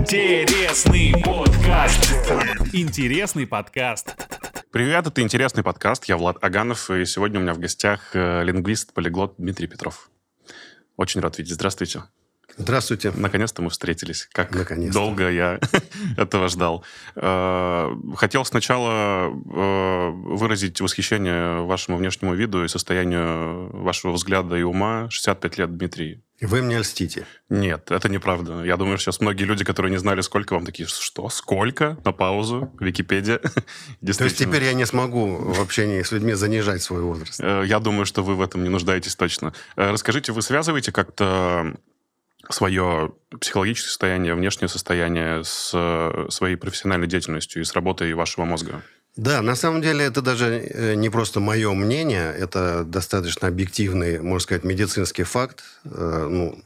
Интересный подкаст. Интересный подкаст. Привет, это «Интересный подкаст». Я Влад Аганов, и сегодня у меня в гостях э, лингвист-полиглот Дмитрий Петров. Очень рад видеть. Здравствуйте. Здравствуйте. Наконец-то мы встретились. Как Наконец-то. долго я этого ждал. Э, Хотел сначала э, выразить восхищение вашему внешнему виду и состоянию вашего взгляда и ума. 65 лет, Дмитрий. Вы мне льстите. Нет, это неправда. Я думаю, что сейчас многие люди, которые не знали, сколько вам такие, что, сколько? На паузу, Википедия. То есть теперь я не смогу в общении с людьми занижать свой возраст. Э, Я думаю, что вы в этом не нуждаетесь точно. Э, Расскажите, вы связываете как-то свое психологическое состояние, внешнее состояние с э, своей профессиональной деятельностью и с работой вашего мозга? Да, на самом деле это даже э, не просто мое мнение, это достаточно объективный, можно сказать, медицинский факт. Э, Ну,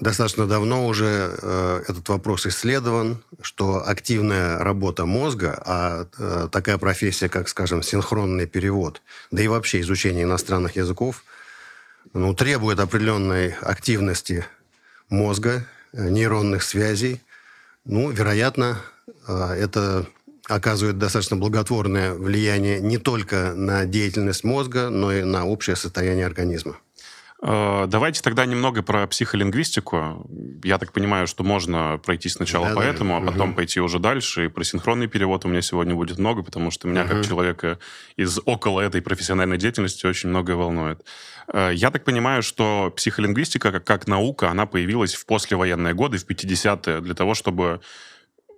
достаточно давно уже э, этот вопрос исследован, что активная работа мозга, а такая профессия, как, скажем, синхронный перевод, да и вообще изучение иностранных языков, ну, требует определенной активности мозга, нейронных связей. Ну, вероятно, это оказывает достаточно благотворное влияние не только на деятельность мозга, но и на общее состояние организма. Э, Давайте тогда немного про психолингвистику. Я так понимаю, что можно пройти сначала Да-да. по этому, а потом Мгм. пойти уже дальше. И про синхронный перевод у меня сегодня будет много, потому что меня, как Мгм. человека из около этой профессиональной деятельности, очень многое волнует. Э, Я так понимаю, что психолингвистика как, как наука, она появилась в послевоенные годы, в 50-е, для того, чтобы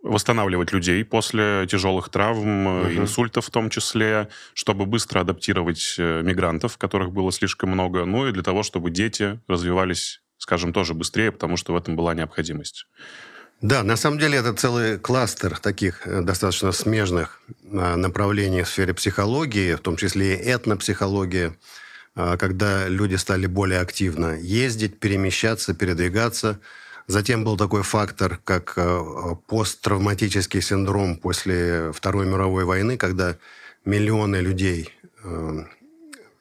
восстанавливать людей после тяжелых травм, Мгм. инсультов в том числе, чтобы быстро адаптировать э, мигрантов, которых было слишком много, ну и для того, чтобы дети развивались, скажем, тоже быстрее, потому что в этом была необходимость. Да, на самом деле это целый кластер таких э, достаточно смежных направлений в сфере психологии, в том числе и этнопсихологии, когда люди стали более активно ездить, перемещаться, передвигаться. Затем был такой фактор, как э, посттравматический синдром после Второй мировой войны, когда миллионы людей э,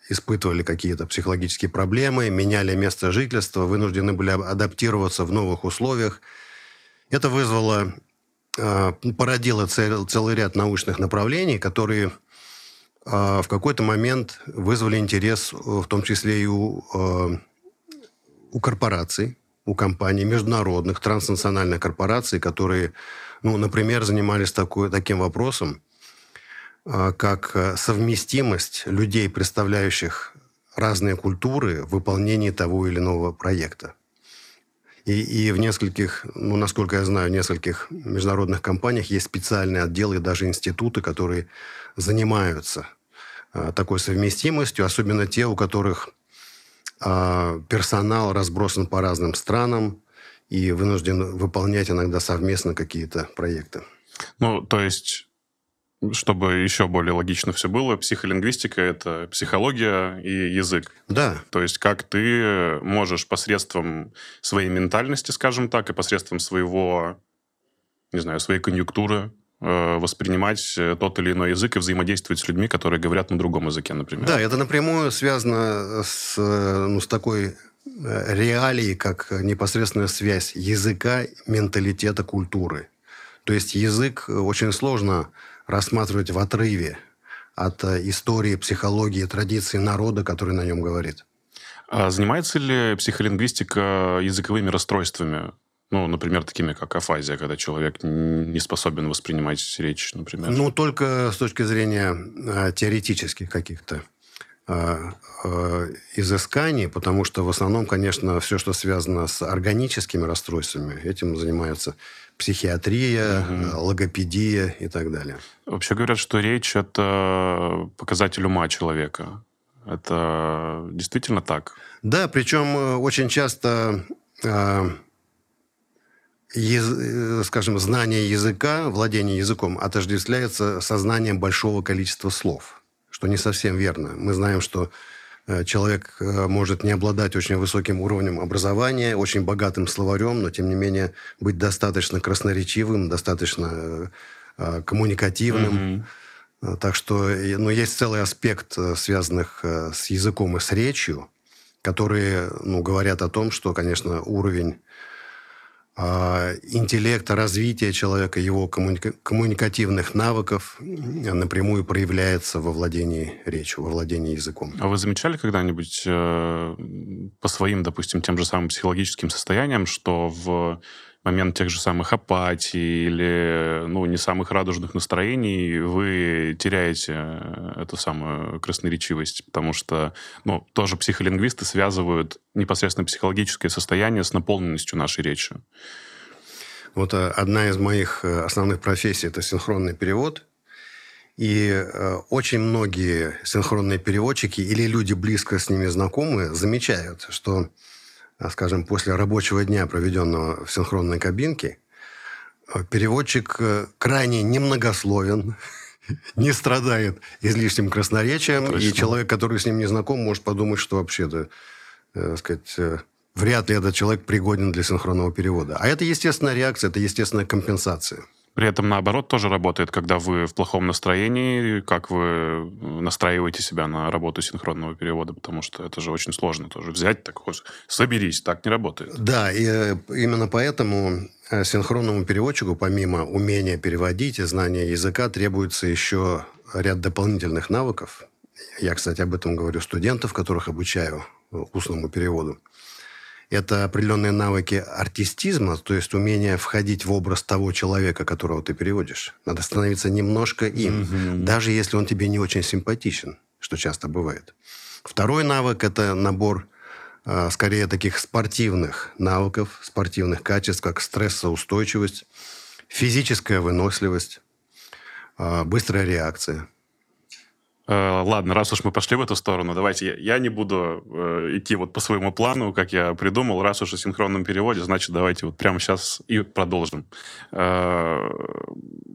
испытывали какие-то психологические проблемы, меняли место жительства, вынуждены были адаптироваться в новых условиях. Это вызвало, э, породило цел- целый ряд научных направлений, которые в какой-то момент вызвали интерес, в том числе и у, у корпораций, у компаний, международных, транснациональных корпораций, которые, ну, например, занимались такой, таким вопросом, э, как э, совместимость людей, представляющих разные культуры в выполнении того или иного проекта. И, и в нескольких, ну, насколько я знаю, в нескольких международных компаниях есть специальные отделы и даже институты, которые занимаются а, такой совместимостью, особенно те, у которых а, персонал разбросан по разным странам и вынужден выполнять иногда совместно какие-то проекты. Ну, то есть, чтобы еще более логично все было, психолингвистика — это психология и язык. Да, То есть как ты можешь посредством своей ментальности, скажем так, и посредством своего, не знаю, своей конъюнктуры воспринимать э, тот или иной язык и взаимодействовать с людьми, которые говорят на другом языке, например. Да, это напрямую связано с, э, ну, с такой э, реалией, как непосредственная связь языка, менталитета, культуры. То есть язык э, очень сложно рассматривать в отрыве от э, истории, психологии, традиции народа, который на нем говорит. А занимается ли психолингвистика языковыми расстройствами? Ну, например, такими как афазия, когда человек не способен воспринимать речь, например. Ну, только с точки зрения э, теоретических каких-то э, э, изысканий, потому что в основном, конечно, все, что связано с органическими расстройствами, этим занимаются психиатрия, э, логопедия и так далее. Вообще говорят, что речь — это показатель ума человека. Это действительно так? Да, причем э, очень часто, э, скажем, знание языка, владение языком отождествляется со знанием большого количества слов, что не совсем верно. Мы знаем, что э, человек э, может не обладать очень высоким уровнем образования, очень богатым словарем, но тем не менее быть достаточно красноречивым, достаточно э, э, коммуникативным. А, Так что ну, есть целый аспект, э, связанных э, с языком и с речью, которые ну, говорят о том, что, конечно, уровень интеллекта, развития человека, его коммуника- коммуникативных навыков напрямую проявляется во владении речью, во владении языком. А вы замечали когда-нибудь э, по своим, допустим, тем же самым психологическим состояниям, что в момент тех же самых апатий или ну, не самых радужных настроений вы теряете э, эту самую красноречивость, потому что ну, тоже психолингвисты связывают непосредственно психологическое состояние с наполненностью нашей речи. Вот э, одна из моих э, основных профессий – это синхронный перевод. И очень многие синхронные переводчики или люди, близко с ними знакомые, замечают, что скажем, после рабочего дня, проведенного в синхронной кабинке, э, переводчик э, крайне немногословен, не страдает излишним красноречием, Точно. и человек, который с ним не знаком, может подумать, что вообще-то, э, сказать, э, вряд ли этот человек пригоден для синхронного перевода. А это естественная реакция, это естественная компенсация. При этом, наоборот, тоже работает, когда вы в плохом настроении, как вы настраиваете себя на работу синхронного перевода, потому что это же очень сложно тоже взять, так соберись, так не работает. Да, и э, именно поэтому э, синхронному переводчику, помимо умения переводить и знания языка, требуется еще ряд дополнительных навыков. Я, кстати, об этом говорю студентов, которых обучаю устному переводу это определенные навыки артистизма, то есть умение входить в образ того человека, которого ты переводишь. Надо становиться немножко им, mm-hmm. даже если он тебе не очень симпатичен, что часто бывает. Второй навык – это набор э, скорее таких спортивных навыков, спортивных качеств, как стрессоустойчивость, физическая выносливость, э, быстрая реакция – ладно, раз уж мы пошли в эту сторону, давайте я, я не буду э, идти вот по своему плану, как я придумал. Раз уж о синхронном переводе, значит, давайте вот прямо сейчас и продолжим. Э,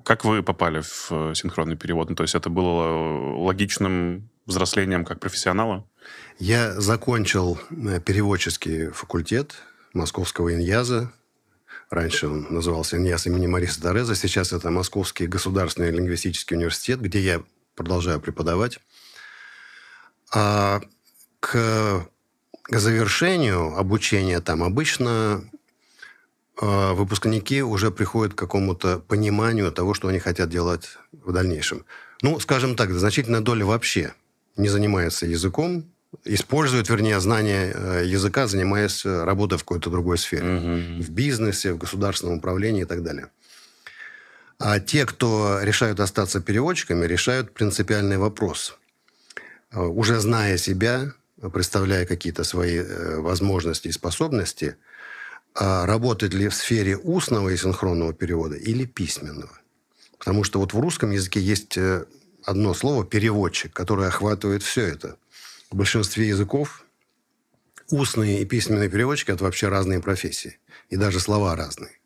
как вы попали в э, синхронный перевод? Ну, то есть это было логичным взрослением как профессионала? Я закончил э, переводческий факультет Московского иньяза. Раньше он назывался иньяз имени Мариса Тореза. Сейчас это Московский государственный лингвистический университет, где я продолжаю преподавать. А к, завершению обучения там обычно э, выпускники уже приходят к какому-то пониманию того, что они хотят делать в дальнейшем. Ну, скажем так, значительная доля вообще не занимается языком, использует, вернее, знание э, языка, занимаясь э, работой в какой-то другой сфере. Угу. В бизнесе, в государственном управлении и так далее. А те, кто решают остаться переводчиками, решают принципиальный вопрос. А, уже зная себя, представляя какие-то свои э, возможности и способности, а работать ли в сфере устного и синхронного перевода или письменного. Потому что вот в русском языке есть э, одно слово «переводчик», которое охватывает все это. В большинстве языков устные и письменные переводчики – это вообще разные профессии. И даже слова разные.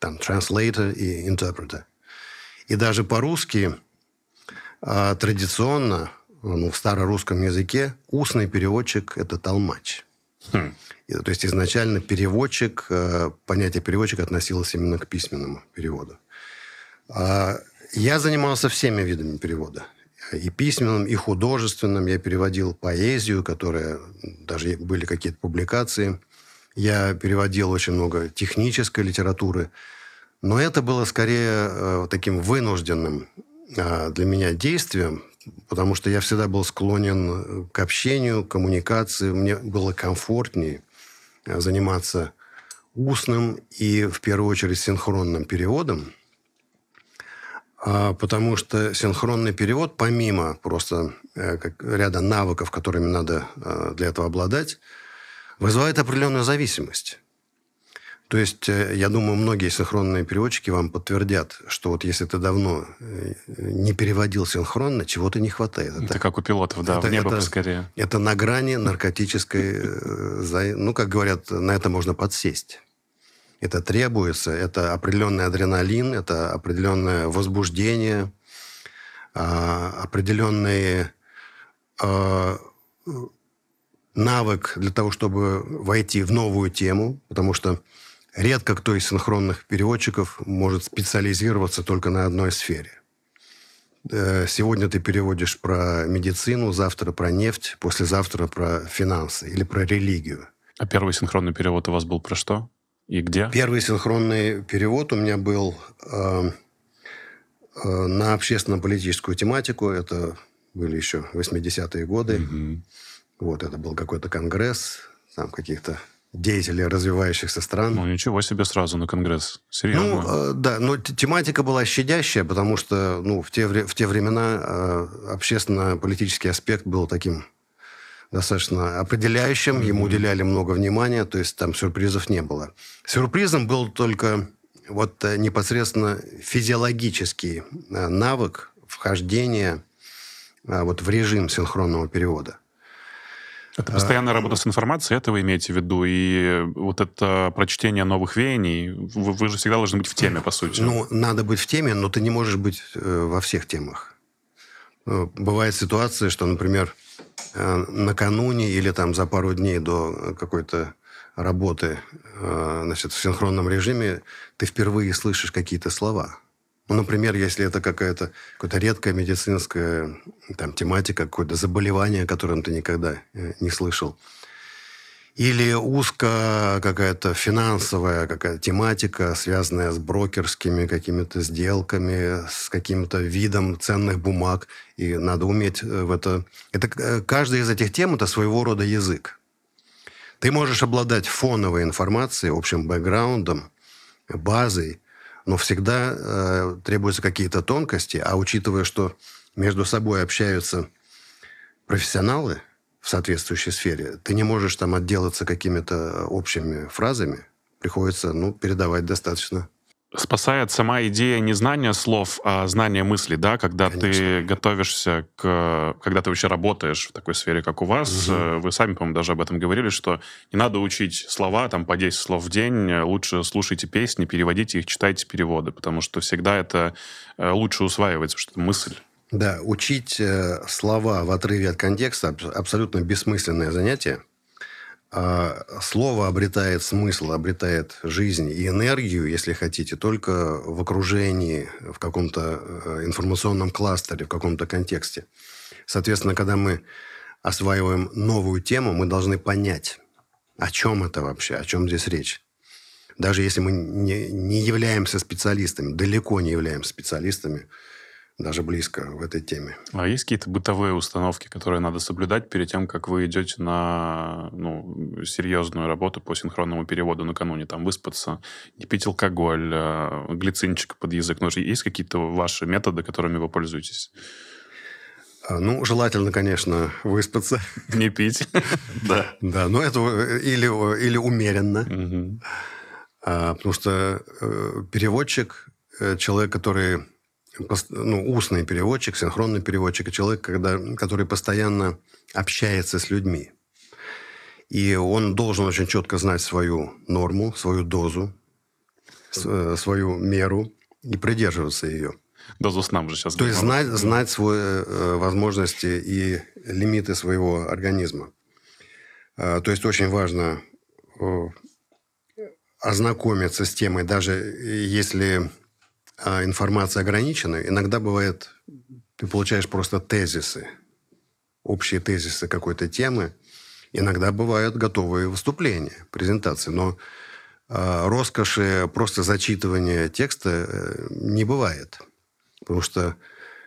Там translator и interpreter. И даже по-русски а, традиционно, ну, в старорусском языке, устный переводчик – это толмач. Хм. И, то есть изначально переводчик, а, понятие переводчик относилось именно к письменному переводу. А, я занимался всеми видами перевода. И письменным, и художественным. Я переводил поэзию, которая... Даже были какие-то публикации. Я переводил очень много технической литературы. Но это было скорее э, таким вынужденным э, для меня действием, потому что я всегда был склонен к общению, к коммуникации. Мне было комфортнее э, заниматься устным и, в первую очередь, синхронным переводом, а, потому что синхронный перевод, помимо просто ряда навыков, которыми надо для этого обладать, вызывает определенную зависимость. То есть, э, я думаю, многие синхронные переводчики вам подтвердят, что вот если ты давно э, не переводил синхронно, чего-то не хватает. Это, это как у пилотов, да, это, в небо это, поскорее. Это на грани наркотической... Э, ну, как говорят, на это можно подсесть. Это требуется, это определенный адреналин, это определенное возбуждение, а, определенный а, навык для того, чтобы войти в новую тему, потому что Редко кто из синхронных переводчиков может специализироваться только на одной сфере. Э, сегодня ты переводишь про медицину, завтра про нефть, послезавтра про финансы или про религию. А первый синхронный перевод у вас был про что? И где? Первый синхронный перевод у меня был э, э, на общественно-политическую тематику. Это были еще 80-е годы. Мгм. Вот это был какой-то конгресс, там каких-то деятелей развивающихся стран. Ну, ничего себе сразу на Конгресс. Серьезно. Ну, э, да, но тематика была щадящая, потому что ну, в, те, в те времена э, общественно-политический аспект был таким достаточно определяющим, ему уделяли много внимания, то есть там сюрпризов не было. Сюрпризом был только вот э, непосредственно физиологический э, навык вхождения э, вот в режим синхронного перевода. Это постоянная работа с информацией, это вы имеете в виду? И вот это прочтение новых веяний, вы, вы же всегда должны быть в теме, по сути. Ну, надо быть в теме, но ты не можешь быть э, во всех темах. Э, Бывает ситуация, что, например, э, накануне или там за пару дней до какой-то работы э, значит, в синхронном режиме ты впервые слышишь какие-то слова. Ну, например, если это какая-то какая редкая медицинская там, тематика, какое-то заболевание, о котором ты никогда э, не слышал. Или узко какая-то финансовая какая тематика, связанная с брокерскими какими-то сделками, с каким-то видом ценных бумаг. И надо уметь э, в это... это э, каждая из этих тем – это своего рода язык. Ты можешь обладать фоновой информацией, общим бэкграундом, базой, но всегда э, требуются какие-то тонкости, а учитывая, что между собой общаются профессионалы в соответствующей сфере, ты не можешь там отделаться какими-то общими фразами, приходится ну, передавать достаточно. Спасает сама идея не знания слов, а знания мыслей, да, когда ты Конечно. готовишься к... Когда ты вообще работаешь в такой сфере, как у вас, э, вы сами, по-моему, даже об этом говорили, что не надо учить слова, там, по 10 слов в день, э, лучше слушайте песни, переводите их, читайте переводы, потому что всегда это э, лучше усваивается, что это мысль. Да, учить слова в отрыве от контекста аб- абсолютно бессмысленное занятие. А слово обретает смысл, обретает жизнь и энергию, если хотите, только в окружении, в каком-то э, информационном кластере, в каком-то контексте. Соответственно, когда мы осваиваем новую тему, мы должны понять, о чем это вообще, о чем здесь речь. Даже если мы не, не являемся специалистами, далеко не являемся специалистами, даже близко в этой теме. А есть какие-то бытовые установки, которые надо соблюдать перед тем, как вы идете на ну, серьезную работу по синхронному переводу накануне? Там выспаться, не пить алкоголь, э, глицинчик под язык. Ну, есть какие-то ваши методы, которыми вы пользуетесь? А, Ну, желательно, конечно, выспаться. Не пить. Да. Да, но это э, или, или умеренно. А, потому что э, переводчик, э, человек, который ну, устный переводчик, синхронный переводчик, и человек, когда, который постоянно общается с людьми. И он должен очень четко знать свою норму, свою дозу, с- э, свою меру и придерживаться ее. Дозу сна уже сейчас. То есть знать, знать свои э, возможности и лимиты своего организма. А, то есть очень важно э, ознакомиться с темой, даже если а, информация ограничена. Иногда бывает, ты получаешь просто тезисы, общие тезисы какой-то темы. Иногда бывают готовые выступления, презентации. Но а, роскоши просто зачитывания текста э, не бывает. Потому что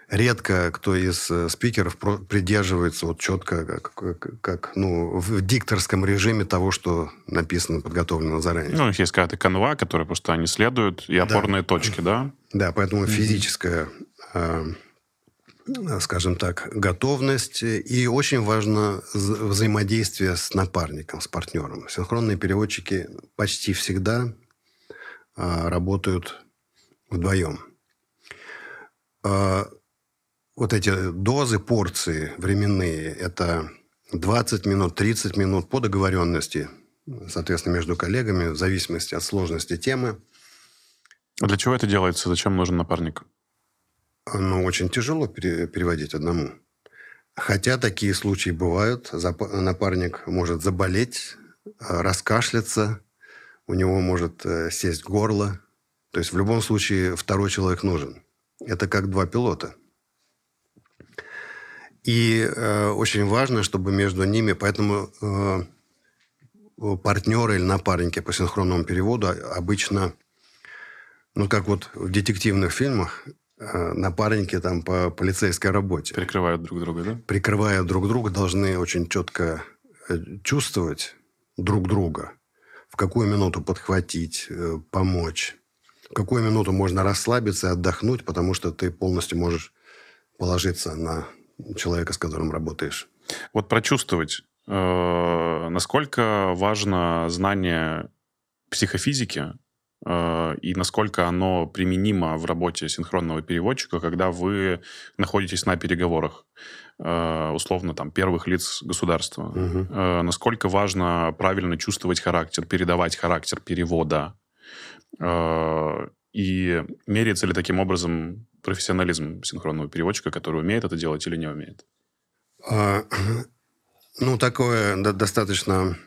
редко кто из э, спикеров придерживается вот четко, как, как- как, ну, в дикторском режиме того, что написано, подготовлено заранее. Ну, у них есть какая-то канва, которой просто они следуют, и опорные точки, да? Да, поэтому физическая, э, скажем так, готовность. И очень важно взаимодействие с напарником, с партнером. Синхронные переводчики почти всегда а, работают вдвоем. Вот эти дозы, порции временные, это 20 минут, 30 минут по договоренности, соответственно, между коллегами, в зависимости от сложности темы. А для чего это делается? Зачем нужен напарник? Ну, очень тяжело пере- переводить одному. Хотя такие случаи бывают. Зап- Напарник может заболеть, раскашляться, у него может э, сесть горло. То есть в любом случае второй человек нужен. Это как два пилота. И э, очень важно, чтобы между ними... Поэтому э, партнеры или напарники по синхронному переводу обычно, ну, как вот в детективных фильмах, э, напарники там по полицейской работе. Прикрывают друг друга, да? Прикрывая друг друга, должны очень четко э, чувствовать друг друга, в какую минуту подхватить, э, помочь, в какую минуту можно расслабиться и отдохнуть, потому что ты полностью можешь положиться на человека, с которым работаешь. Вот прочувствовать, э, насколько важно знание психофизики э, и насколько оно применимо в работе синхронного переводчика, когда вы находитесь на переговорах, э, условно, там, первых лиц государства. Э, насколько важно правильно чувствовать характер, передавать характер перевода. И меряется ли таким образом профессионализм синхронного переводчика, который умеет это делать или не умеет? А, Ну, такое до- достаточно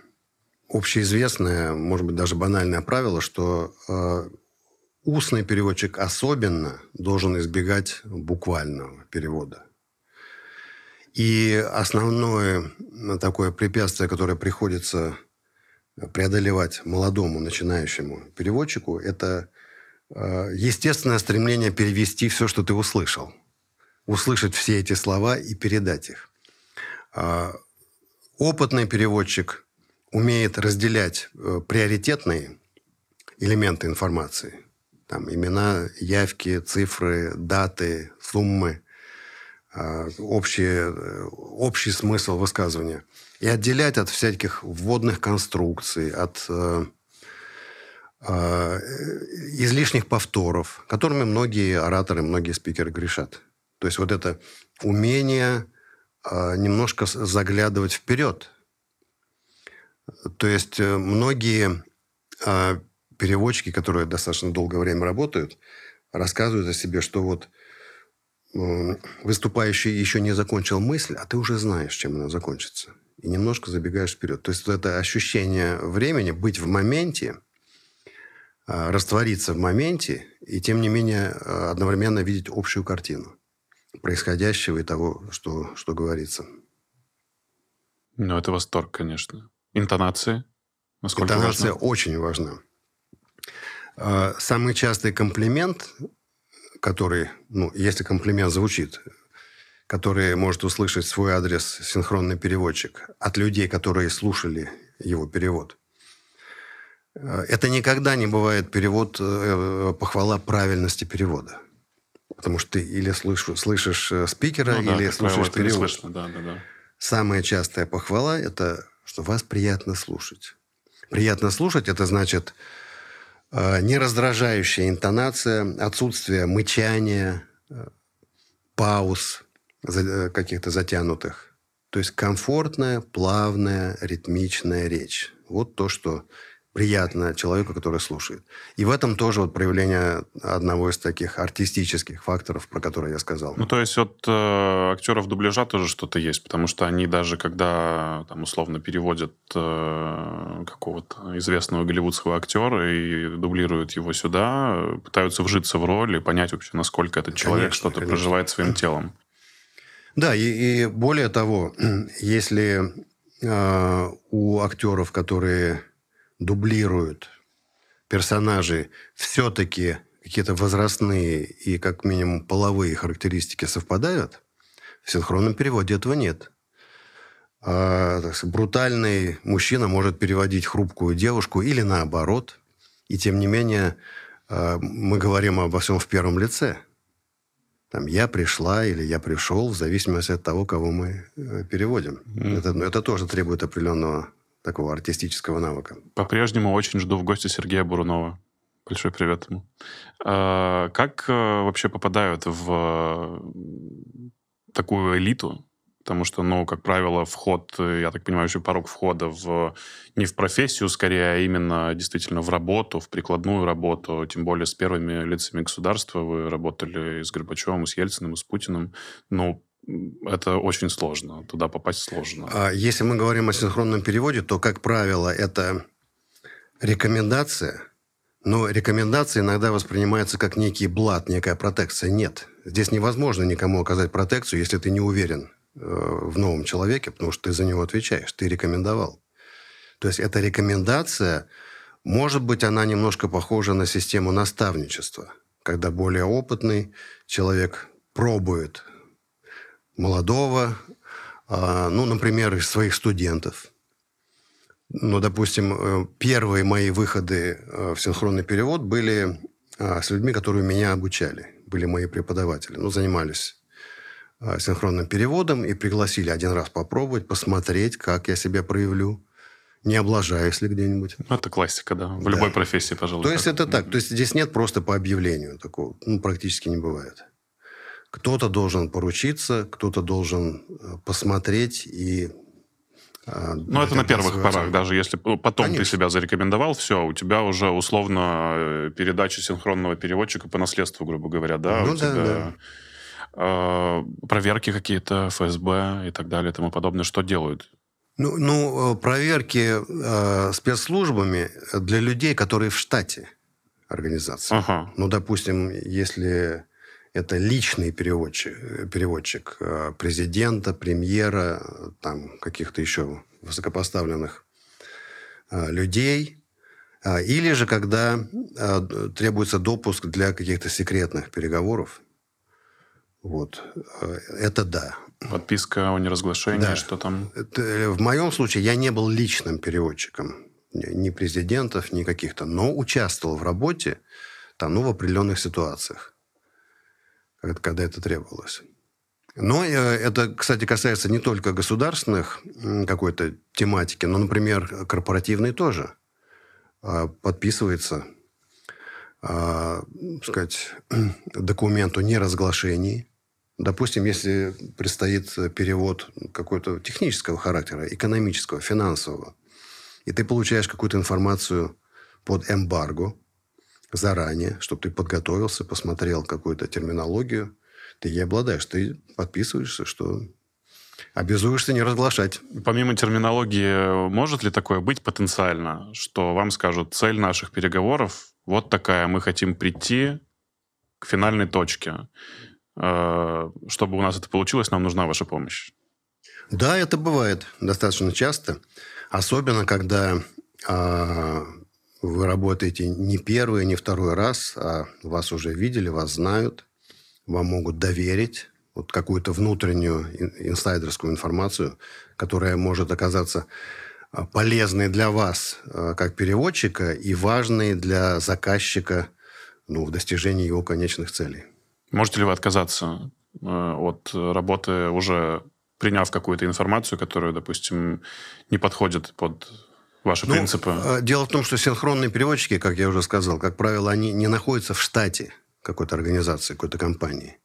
общеизвестное, может быть, даже банальное правило, что э, устный переводчик особенно должен избегать буквального перевода. И основное такое препятствие, которое приходится преодолевать молодому начинающему переводчику, это естественное стремление перевести все, что ты услышал. Услышать все эти слова и передать их. А, Опытный переводчик умеет разделять э, приоритетные элементы информации. Там имена, явки, цифры, даты, суммы, а, общие, э, общий смысл высказывания. И отделять от всяких вводных конструкций, от э, э, излишних повторов, которыми многие ораторы, многие спикеры грешат. То есть вот это умение э, немножко заглядывать вперед. То есть э, многие э, переводчики, которые достаточно долгое время работают, рассказывают о себе, что вот э, выступающий еще не закончил мысль, а ты уже знаешь, чем она закончится. И немножко забегаешь вперед. То есть вот это ощущение времени, быть в моменте, э, раствориться в моменте, и тем не менее э, одновременно видеть общую картину происходящего и того, что, что говорится. Ну, это восторг, конечно. Интонации? Насколько Интонация важно? очень важна. Э, Самый частый комплимент, который, ну, если комплимент звучит, который может услышать свой адрес синхронный переводчик от людей, которые слушали его перевод. Э, Это никогда не бывает перевод, э, похвала правильности перевода. Потому что ты или слыш- слышишь э, спикера, Ну да, или слушаешь перевод. слышно, да, да, да. Самая частая похвала – это что вас приятно слушать. Приятно слушать – это значит э, нераздражающая интонация, отсутствие мычания, э, пауз э, каких-то затянутых. То есть комфортная, плавная, ритмичная речь. Вот то, что приятно человеку, который слушает. И в этом тоже вот проявление одного из таких артистических факторов, про которые я сказал. Ну, то есть от э, актеров дубляжа тоже что-то есть, потому что они даже когда, там, условно, переводят э, какого-то известного голливудского актера и дублируют его сюда, пытаются вжиться в роль и понять вообще, насколько этот человек Конечно, что-то конечно. проживает своим телом. Да, и, и более того, если э, у актеров, которые дублируют персонажей, все-таки какие-то возрастные и как минимум половые характеристики совпадают, в синхронном переводе этого нет. А, так сказать, брутальный мужчина может переводить хрупкую девушку или наоборот. И тем не менее э, мы говорим обо всем в первом лице. Там «я пришла» или «я пришел», в зависимости от того, кого мы э, переводим. Это, ну, это тоже требует определенного такого артистического навыка. По-прежнему очень жду в гости Сергея Бурунова. Большой привет ему. А, Как э, вообще попадают в э, такую элиту? Потому что, ну, как правило, вход, э, я так понимаю, еще порог входа в не в профессию скорее, а именно действительно в работу, в прикладную работу. Тем более с первыми лицами государства вы работали и с Горбачевым, и с Ельциным, и с Путиным. Ну, это очень сложно. Туда попасть сложно. А Если мы говорим о синхронном переводе, то, как правило, это рекомендация, но рекомендация иногда воспринимается как некий блат, некая протекция. Нет. Здесь невозможно никому оказать протекцию, если ты не уверен э, в новом человеке, потому что ты за него отвечаешь, ты рекомендовал. То есть эта рекомендация, может быть, она немножко похожа на систему наставничества, когда более опытный человек пробует молодого, а, ну, например, из своих студентов. Ну, допустим, э, первые мои выходы э, в синхронный перевод были а, с людьми, которые меня обучали, были мои преподаватели, ну, занимались а, синхронным переводом и пригласили один раз попробовать, посмотреть, как я себя проявлю, не облажаюсь ли где-нибудь. Ну, это классика, да, в да. любой профессии, пожалуй. То есть это так, то есть здесь нет просто по объявлению такого, ну, практически не бывает. Кто-то должен поручиться, кто-то должен э, посмотреть и а, ну, это на первых порах, даже если потом Конечно. ты себя зарекомендовал, все, у тебя уже условно э, передача синхронного переводчика по наследству, грубо говоря, да? Ну, у да, тебя да. Э, проверки какие-то, ФСБ и так далее и тому подобное. Что делают? Ну, ну проверки э, спецслужбами для людей, которые в штате организации. Ага. Ну, допустим, если это личный переводчик, переводчик э, президента, премьера, там каких-то еще высокопоставленных э, людей. А, или же когда э, требуется допуск для каких-то секретных переговоров. Вот. Это да. Подписка о неразглашении, да. что там? В моем случае я не был личным переводчиком. Ни президентов, ни каких-то. Но участвовал в работе там, ну, в определенных ситуациях когда это требовалось. Но э, это, кстати, касается не только государственных какой-то тематики, но, например, корпоративной тоже. А, подписывается а, сказать, документ о неразглашении. Допустим, если предстоит перевод какой-то технического характера, экономического, финансового, и ты получаешь какую-то информацию под эмбарго, заранее, чтобы ты подготовился, посмотрел какую-то терминологию, ты ей обладаешь, ты подписываешься, что обязуешься не разглашать. Помимо терминологии, может ли такое быть потенциально, что вам скажут, цель наших переговоров вот такая, мы хотим прийти к финальной точке. Э, чтобы у нас это получилось, нам нужна ваша помощь. Да, это бывает достаточно часто. Особенно, когда а, вы работаете не первый, не второй раз, а вас уже видели, вас знают, вам могут доверить вот какую-то внутреннюю инсайдерскую информацию, которая может оказаться а, полезной для вас а, как переводчика и важной для заказчика ну, в достижении его конечных целей. Можете ли вы отказаться э, от работы, уже приняв какую-то информацию, которая, допустим, не подходит под ваши ну, принципы? Э, дело в том, что синхронные переводчики, как я уже сказал, как правило, они не находятся в штате какой-то организации, какой-то компании.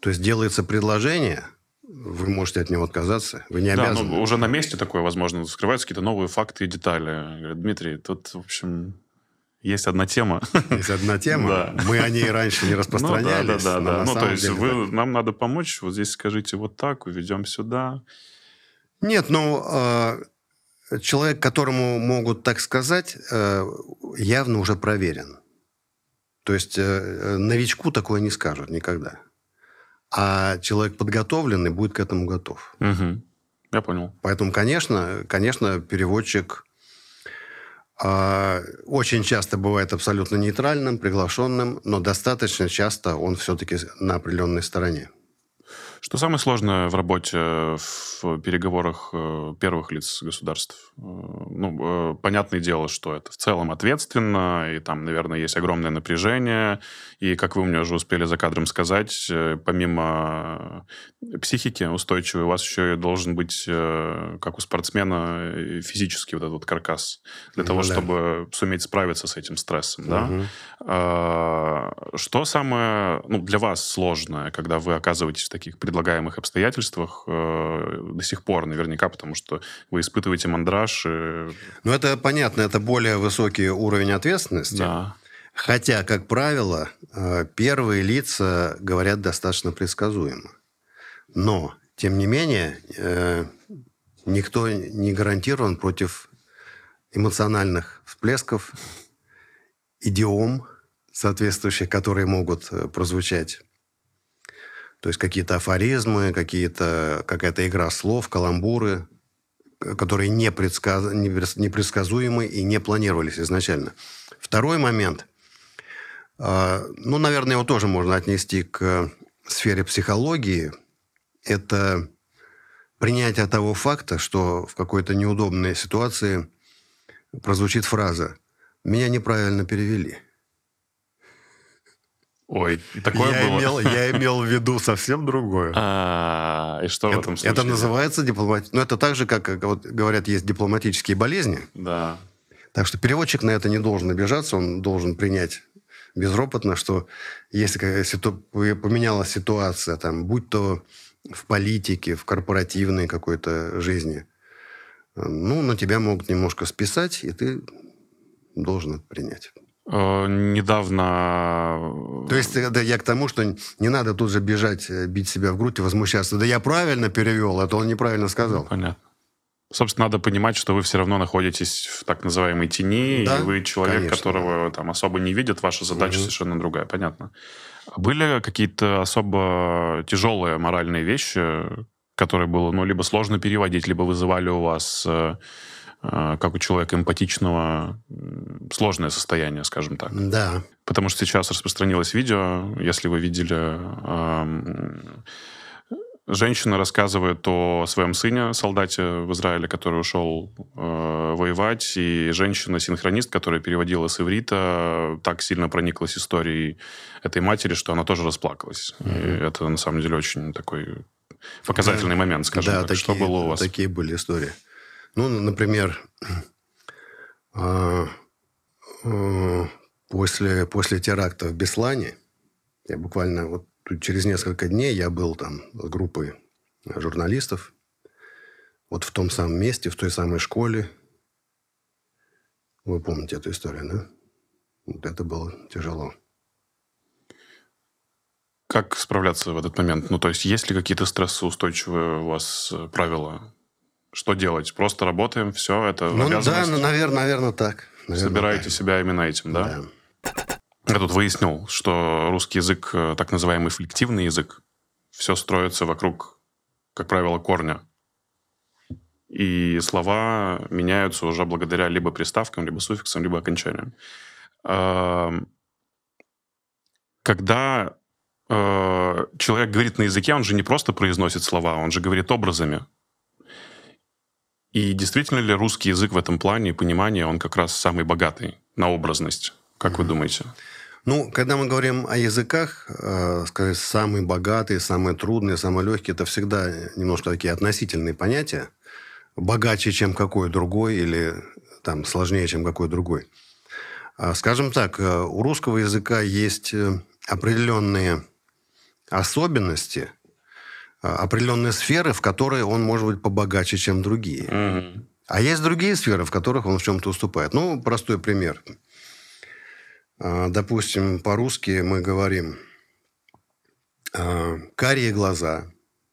То есть делается предложение, вы можете от него отказаться, вы не да, обязаны. Ну, уже на месте такое возможно, скрываются какие-то новые факты и детали. Говорят, Дмитрий, тут, в общем, есть одна тема. Есть одна тема. Да. Мы о ней раньше не распространялись. Ну, да, да, да. да. Ну, то есть деле, вы, да. нам надо помочь, вот здесь скажите вот так, уведем сюда. Нет, ну, а, человек, которому могут так сказать, э, явно уже проверен. То есть э, новичку такое не скажут никогда. А человек подготовленный будет к этому готов. Угу. Я понял. Поэтому, конечно, конечно, переводчик э, очень часто бывает абсолютно нейтральным, приглашенным, но достаточно часто он все-таки на определенной стороне. Что самое сложное в работе в переговорах э, первых лиц государств? Э, ну, э, понятное дело, что это в целом ответственно, и там, наверное, есть огромное напряжение. И, как вы мне уже успели за кадром сказать, помимо психики устойчивой, у вас еще и должен быть, как у спортсмена, физический вот этот вот каркас для ну, того, да. чтобы суметь справиться с этим стрессом. Угу. Да? Что самое ну, для вас сложное, когда вы оказываетесь в таких предлагаемых обстоятельствах э, до сих пор, наверняка, потому что вы испытываете мандраж. И... Ну, это понятно, это более высокий уровень ответственности. Да. Хотя, как правило, э, первые лица говорят достаточно предсказуемо. Но, тем не менее, э, никто не гарантирован против эмоциональных всплесков, идиом соответствующих, которые могут э, прозвучать то есть какие-то афоризмы, какие-то, какая-то игра слов, каламбуры, которые не предсказ... непредсказуемы и не планировались изначально. Второй момент, а, ну, наверное, его тоже можно отнести к сфере психологии, это принятие того факта, что в какой-то неудобной ситуации прозвучит фраза «меня неправильно перевели». Ой, такое я было? Имел, я имел в виду совсем другое. А, и что это, в этом случае? Это называется дипломатия. Ну, это так же, как вот, говорят, есть дипломатические болезни. Да. Так что переводчик на это не должен обижаться, он должен принять безропотно, что если ситу... поменялась ситуация, там, будь то в политике, в корпоративной какой-то жизни, ну, на тебя могут немножко списать, и ты должен это принять. Э, недавно... То есть это я к тому, что не надо тут же бежать, э, бить себя в грудь и возмущаться. Да я правильно перевел, это он неправильно сказал. Понятно. Собственно, надо понимать, что вы все равно находитесь в так называемой тени, да, и вы человек, конечно. которого там особо не видят, ваша задача угу. совершенно другая, понятно. Были какие-то особо тяжелые моральные вещи, которые было, ну, либо сложно переводить, либо вызывали у вас э, как у человека эмпатичного, сложное состояние, скажем так. Да. Потому что сейчас распространилось видео, если вы видели, женщина рассказывает о своем сыне, солдате в Израиле, который ушел э, воевать, и женщина-синхронист, которая переводила с иврита, так сильно прониклась историей этой матери, что она тоже расплакалась. Mm-hmm. И это, на самом деле, очень такой показательный да. момент, скажем да, так. Такие, что было у вас? такие были истории. Ну, например, а, а, после, после теракта в Беслане, я буквально вот через несколько дней я был там с группой журналистов, вот в том самом месте, в той самой школе. Вы помните эту историю, да? Вот это было тяжело. Как справляться в этот момент? Ну, то есть, есть ли какие-то стрессоустойчивые у вас э, правила? Что делать? Просто работаем, все, это ну, обязанность? Да, наверное, наверное так. Наверное, Собираете так. себя именно этим, да? Да. Я тут выяснил, что русский язык, э, так называемый флективный язык, все строится вокруг, как правило, корня. И слова меняются уже благодаря либо приставкам, либо суффиксам, либо окончаниям. Когда э, человек говорит на языке, он же не просто произносит слова, он же говорит образами. И действительно ли русский язык в этом плане и понимании, он как раз самый богатый на образность? Как вы думаете? Ну, когда мы говорим о языках, э, сказать, самый богатый, самый трудный, самый легкий, это всегда немножко такие относительные понятия. Богаче, чем какой другой, или там сложнее, чем какой другой. А, скажем так, э, у русского языка есть э, определенные особенности, определенные сферы, в которые он может быть побогаче, чем другие. Угу. А есть другие сферы, в которых он в чем-то уступает. Ну, простой пример. А, допустим, по-русски мы говорим а, карие глаза,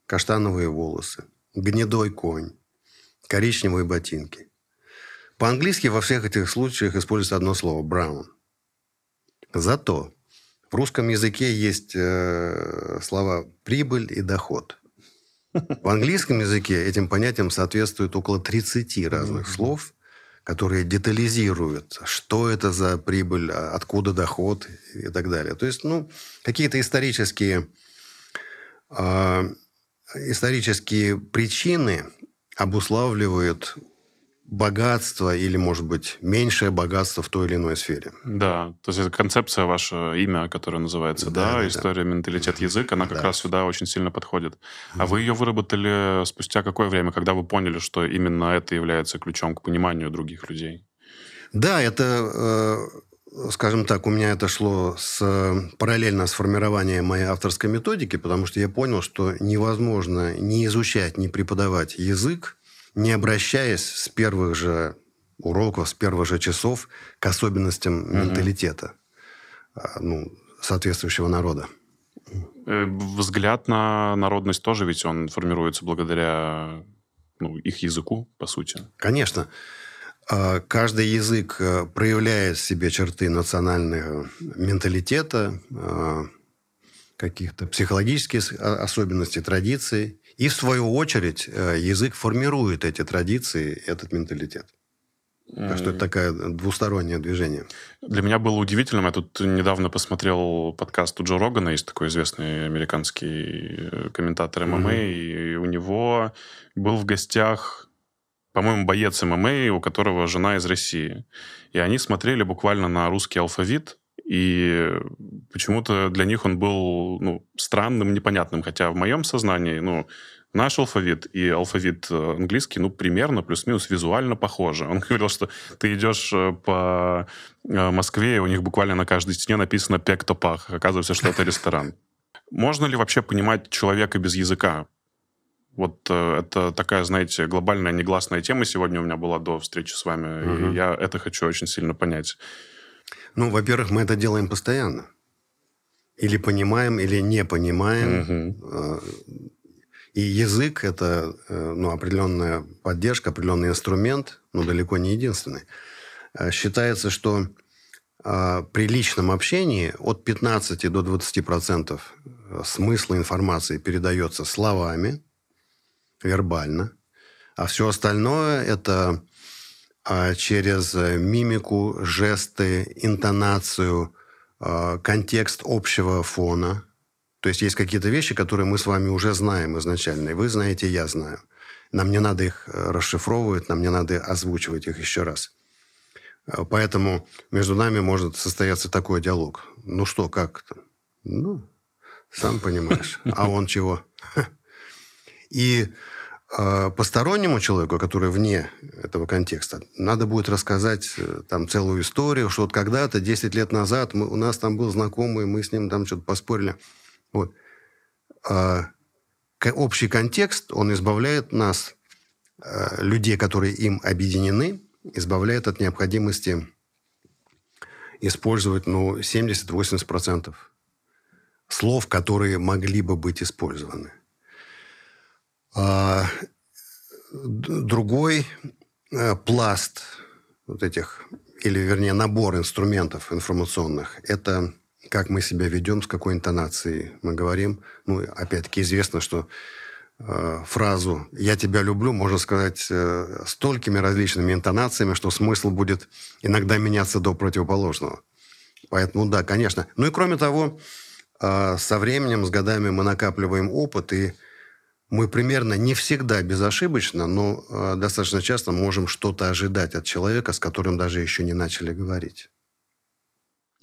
каштановые волосы, гнедой конь, коричневые ботинки. По-английски во всех этих случаях используется одно слово – brown. Зато в русском языке есть э, слова «прибыль» и «доход». В английском языке этим понятиям соответствует около 30 разных слов, которые детализируют, что это за прибыль, а откуда доход и так далее. То есть, ну, какие-то исторические, э, исторические причины обуславливают богатство или, может быть, меньшее богатство в той или иной сфере. Да, то есть это концепция ваше имя, которое называется, да, да, да история, да. менталитет, язык, она как да. раз сюда очень сильно подходит. А вы ее выработали спустя какое время, когда вы поняли, что именно это является ключом к пониманию других людей? Да, это, скажем так, у меня это шло с, параллельно с формированием моей авторской методики, потому что я понял, что невозможно не изучать, не преподавать язык, не обращаясь с первых же уроков, с первых же часов к особенностям mm-hmm. менталитета ну, соответствующего народа. Э, взгляд на народность тоже ведь он формируется благодаря ну, их языку, по сути. Конечно. А, каждый язык э, проявляет в себе черты национального менталитета, а, каких-то психологических особенностей, традиций. И, в свою очередь, э, язык формирует эти традиции, этот менталитет. Так что это такое двустороннее движение. Для меня было удивительным. Я тут недавно посмотрел подкаст у Джо Рогана, есть такой известный американский э, комментатор ММА, mm-hmm. и у него был в гостях, по-моему, боец ММА, у которого жена из России. И они смотрели буквально на русский алфавит, и почему-то для них он был ну, странным, непонятным. Хотя в моем сознании, ну, наш алфавит и алфавит э, английский, ну, примерно, плюс-минус, визуально похожи. Он говорил, что ты идешь э, по э, Москве, и у них буквально на каждой стене написано «пек-топах». Оказывается, что это ресторан. Можно ли вообще понимать человека без языка? Вот это такая, знаете, глобальная негласная тема сегодня у меня была до встречи с вами. Угу. И я это хочу очень сильно понять. Ну, во-первых, мы это делаем постоянно. Или понимаем, или не понимаем. Угу. И язык – это э, ну, определенная поддержка, определенный инструмент, но далеко не единственный. Э, считается, что при личном общении от 15 до 20 процентов смысла информации передается словами, вербально, а все остальное – это через мимику, жесты, интонацию, а, контекст общего фона. То есть есть какие-то вещи, которые мы с вами уже знаем изначально. И вы знаете, я знаю. Нам не надо их э, расшифровывать, нам не надо озвучивать их еще раз. А, поэтому между нами может состояться такой диалог. Ну что, как то Ну, сам понимаешь. А он чего? И а постороннему человеку, который вне этого контекста, надо будет рассказать э, там целую историю, что вот когда-то, 10 лет назад, мы, у нас там был знакомый, мы с ним там что-то поспорили. Вот. А, общий контекст, он избавляет нас, а, людей, которые им объединены, избавляет от необходимости использовать ну, 70-80% слов, которые могли бы быть использованы. А другой э, пласт вот этих, или вернее набор инструментов информационных, это как мы себя ведем, с какой интонацией мы говорим. Ну, опять-таки известно, что э, фразу «я тебя люблю» можно сказать э, столькими различными интонациями, что смысл будет иногда меняться до противоположного. Поэтому да, конечно. Ну и кроме того, э, со временем, с годами мы накапливаем опыт и мы примерно не всегда безошибочно, но э, достаточно часто можем что-то ожидать от человека, с которым даже еще не начали говорить.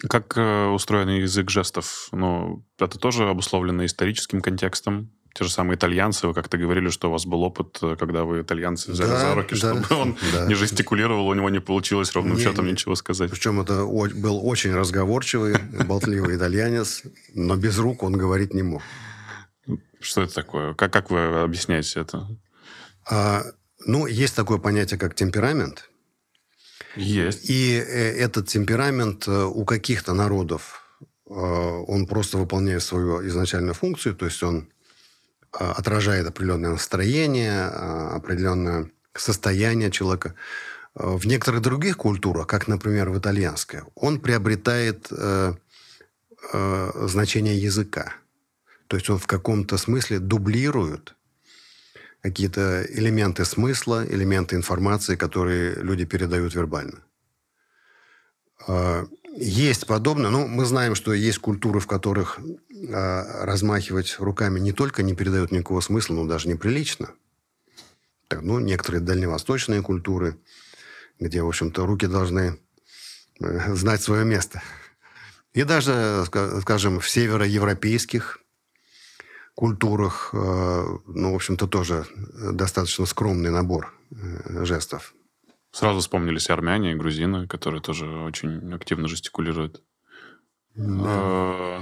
Как э, устроен язык жестов? Ну, это тоже обусловлено историческим контекстом. Те же самые итальянцы, вы как-то говорили, что у вас был опыт, э, когда вы итальянцы взяли да, за руки, да, чтобы он да. не жестикулировал, у него не получилось ровным не, счетом ничего сказать. Причем это был очень разговорчивый, болтливый итальянец, но без рук он говорить не мог. Что это такое? Как, как вы объясняете это? А, ну, есть такое понятие, как темперамент. Есть. И э, этот темперамент э, у каких-то народов, э, он просто выполняет свою изначальную функцию, то есть он отражает определенное настроение, определенное состояние человека. В некоторых других культурах, как, например, в итальянской, он приобретает значение языка. То есть он в каком-то смысле дублирует какие-то элементы смысла, элементы информации, которые люди передают вербально. А, есть подобное. Ну, мы знаем, что есть культуры, в которых а, размахивать руками не только не передает никакого смысла, но даже неприлично. Так, ну, некоторые дальневосточные культуры, где, в общем-то, руки должны э, знать свое место. И даже, скажем, в североевропейских культурах, э, ну, в общем-то, тоже достаточно скромный набор э, жестов. Сразу вспомнились армяне и грузины, которые тоже очень активно жестикулируют. Да. Э,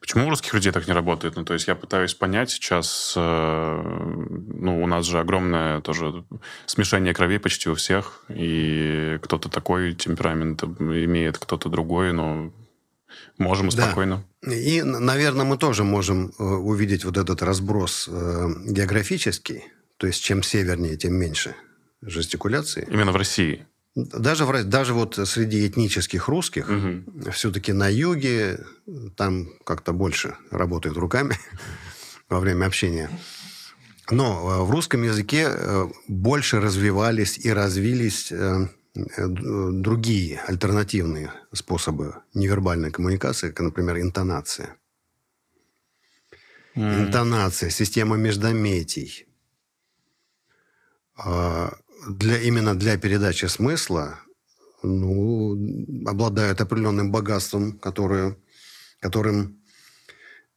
почему у русских людей так не работает? Ну, то есть я пытаюсь понять сейчас, ну, у нас же огромное тоже смешение крови почти у всех, и кто-то такой темперамент имеет, кто-то другой, но Можем спокойно. Да. И, наверное, мы тоже можем э, увидеть вот этот разброс э, географический. То есть, чем севернее, тем меньше жестикуляции. Именно в России? Даже, в, даже вот среди этнических русских, угу. все-таки на юге там как-то больше работают руками. во время общения. Но в русском языке больше развивались и развились другие альтернативные способы невербальной коммуникации, как, например, интонация. Mm. Интонация, система междометий. А, для, именно для передачи смысла ну, обладают определенным богатством, которое, которым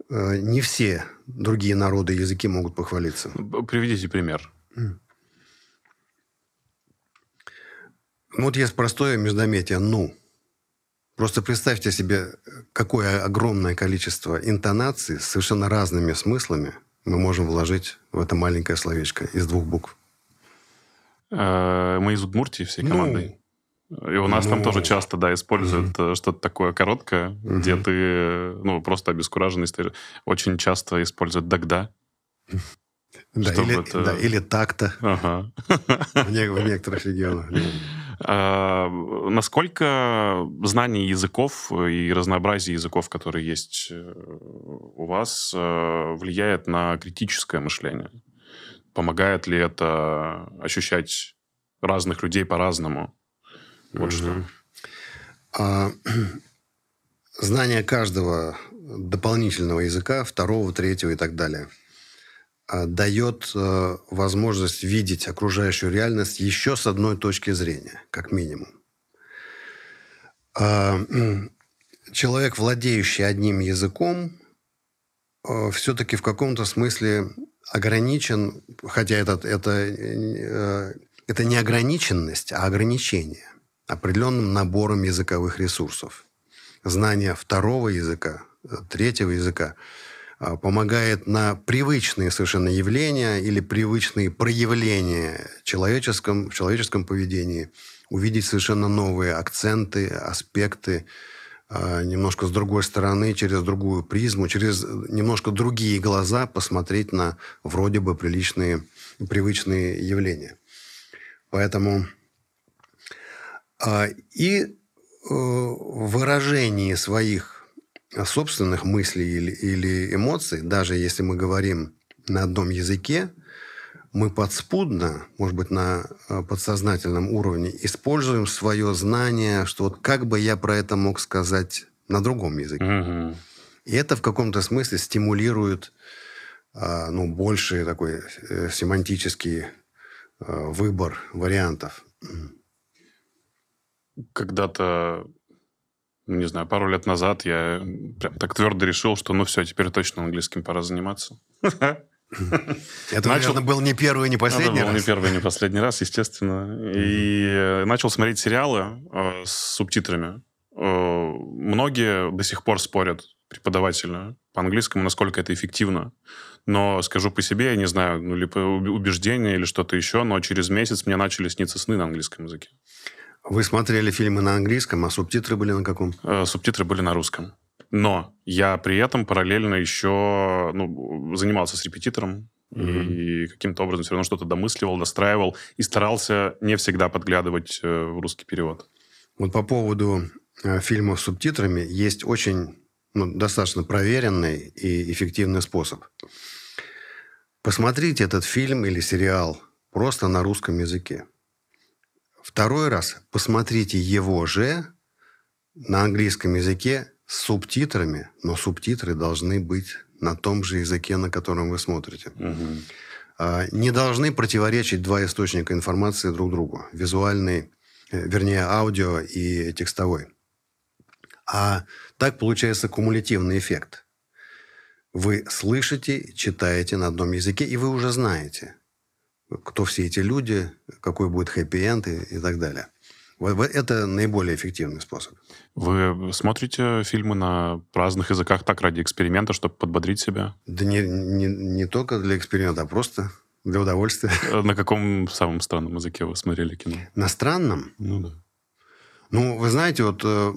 э, не все другие народы языки могут похвалиться. Приведите пример. Ну, вот есть простое междометие «ну». Просто представьте себе, какое огромное количество интонаций с совершенно разными смыслами мы можем вложить в это маленькое словечко из двух букв. Э, мы из Удмуртии всей ну, командой. И у нас ну, там тоже часто, да, используют угу. что-то такое короткое, угу. где ты, ну, просто обескураженный стоишь. Очень часто используют «догда». Да, или, это... да, или так-то ага. в, некоторых регионах. А, насколько знание языков и разнообразие языков, которые есть э, у вас, э, влияет на критическое мышление? Помогает ли это ощущать разных людей по-разному? Вот что. А, знание каждого дополнительного языка, второго, третьего и так далее, дает а, возможность видеть окружающую реальность еще с одной точки зрения, как минимум. А, человек, владеющий одним языком, а, все-таки в каком-то смысле ограничен, хотя это, это, э, это не ограниченность, а ограничение определенным набором языковых ресурсов. Знание второго языка, э, третьего языка помогает на привычные совершенно явления или привычные проявления в человеческом, в человеческом поведении увидеть совершенно новые акценты, аспекты, э, немножко с другой стороны, через другую призму, через немножко другие глаза посмотреть на вроде бы приличные, привычные явления. Поэтому а, и э, выражение своих собственных мыслей или, или эмоций, даже если мы говорим на одном языке, мы подспудно, может быть, на э, подсознательном уровне используем свое знание, что вот как бы я про это мог сказать на другом языке. Угу. И это в каком-то смысле стимулирует а, ну, больший такой э, семантический выбор вариантов когда-то, не знаю, пару лет назад я прям так твердо решил, что ну все, теперь точно английским пора заниматься. Это, начал... наверное, был не первый, не последний Это был не первый, не последний раз, естественно. И начал смотреть сериалы э, с субтитрами. Э, многие до сих пор спорят, преподаватели, по английскому, насколько это эффективно. Но скажу по себе, я не знаю, ну, либо убеждения или что-то еще, но через месяц мне начали сниться сны на английском языке. Вы смотрели фильмы на английском, а субтитры были на каком? Э, субтитры были на русском. Но я при этом параллельно еще ну, занимался с репетитором mm-hmm. и каким-то образом все равно что-то домысливал, достраивал и старался не всегда подглядывать э, в русский перевод. Вот по поводу э, фильмов с субтитрами есть очень ну, достаточно проверенный и эффективный способ. Посмотрите этот фильм или сериал просто на русском языке. Второй раз посмотрите его же на английском языке с субтитрами, но субтитры должны быть на том же языке, на котором вы смотрите. Угу. Не должны противоречить два источника информации друг другу. Визуальный, э, вернее, аудио и текстовой. А так получается кумулятивный эффект. Вы слышите, читаете на одном языке, и вы уже знаете – кто все эти люди, какой будет хэппи-энд и, и так далее. Это наиболее эффективный способ. Вы смотрите фильмы на разных языках так ради эксперимента, чтобы подбодрить себя? Да не, не, не только для эксперимента, а просто для удовольствия. Э, на каком самом странном языке вы смотрели кино? На странном? Ну да. Ну, вы знаете, вот э,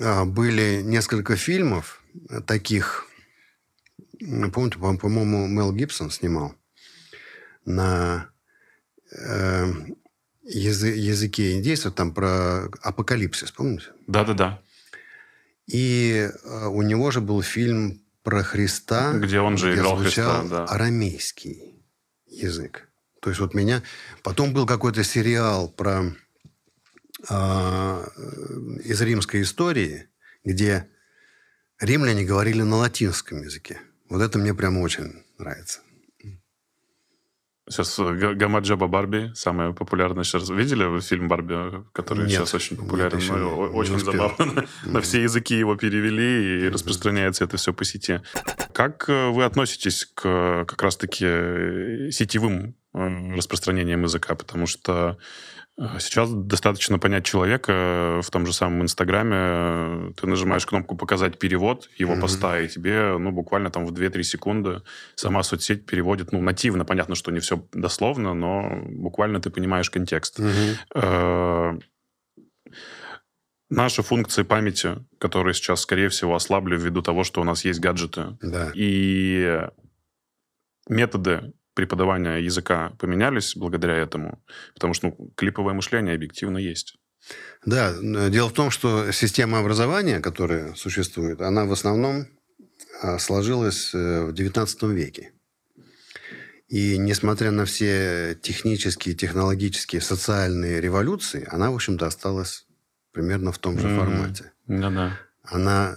а, были несколько фильмов таких, помните, по-моему, Мел Гибсон снимал на э, язы, языке индейцев, там про апокалипсис, помните? Да-да-да. И э, у него же был фильм про Христа, где он же играл звучал Христа, да. арамейский язык. То есть вот меня... Потом был какой-то сериал про а, из римской истории, где римляне говорили на латинском языке. Вот это мне прямо очень нравится. Сейчас э, Гамаджаба Барби, самая популярная сейчас. Видели фильм Барби, который Нет, сейчас очень популярен? нет, еще Ну, очень забавно. На все языки его перевели, и распространяется это все по сети. Как э, вы относитесь к э, как раз-таки э, сетевым э, распространением языка? Потому что э, сейчас достаточно понять человека э, в том же самом Инстаграме. э, Ты нажимаешь кнопку «Показать перевод» его Мгм. поста, и тебе ну, буквально там в 2-3 секунды сама соцсеть переводит, ну, нативно. Понятно, что не все дословно, но буквально ты понимаешь контекст. Э, Наши функции памяти, которые сейчас, скорее всего, ослабли ввиду того, что у нас есть гаджеты, Да. и методы преподавания языка поменялись благодаря этому, потому что ну, клиповое мышление объективно есть. Да, дело в том, что система образования, которая существует, она в основном а, сложилась э, в XIX веке. И несмотря на все технические, технологические, социальные революции, она, в общем-то, осталась примерно в том же Мгм. формате. Да-да. Она,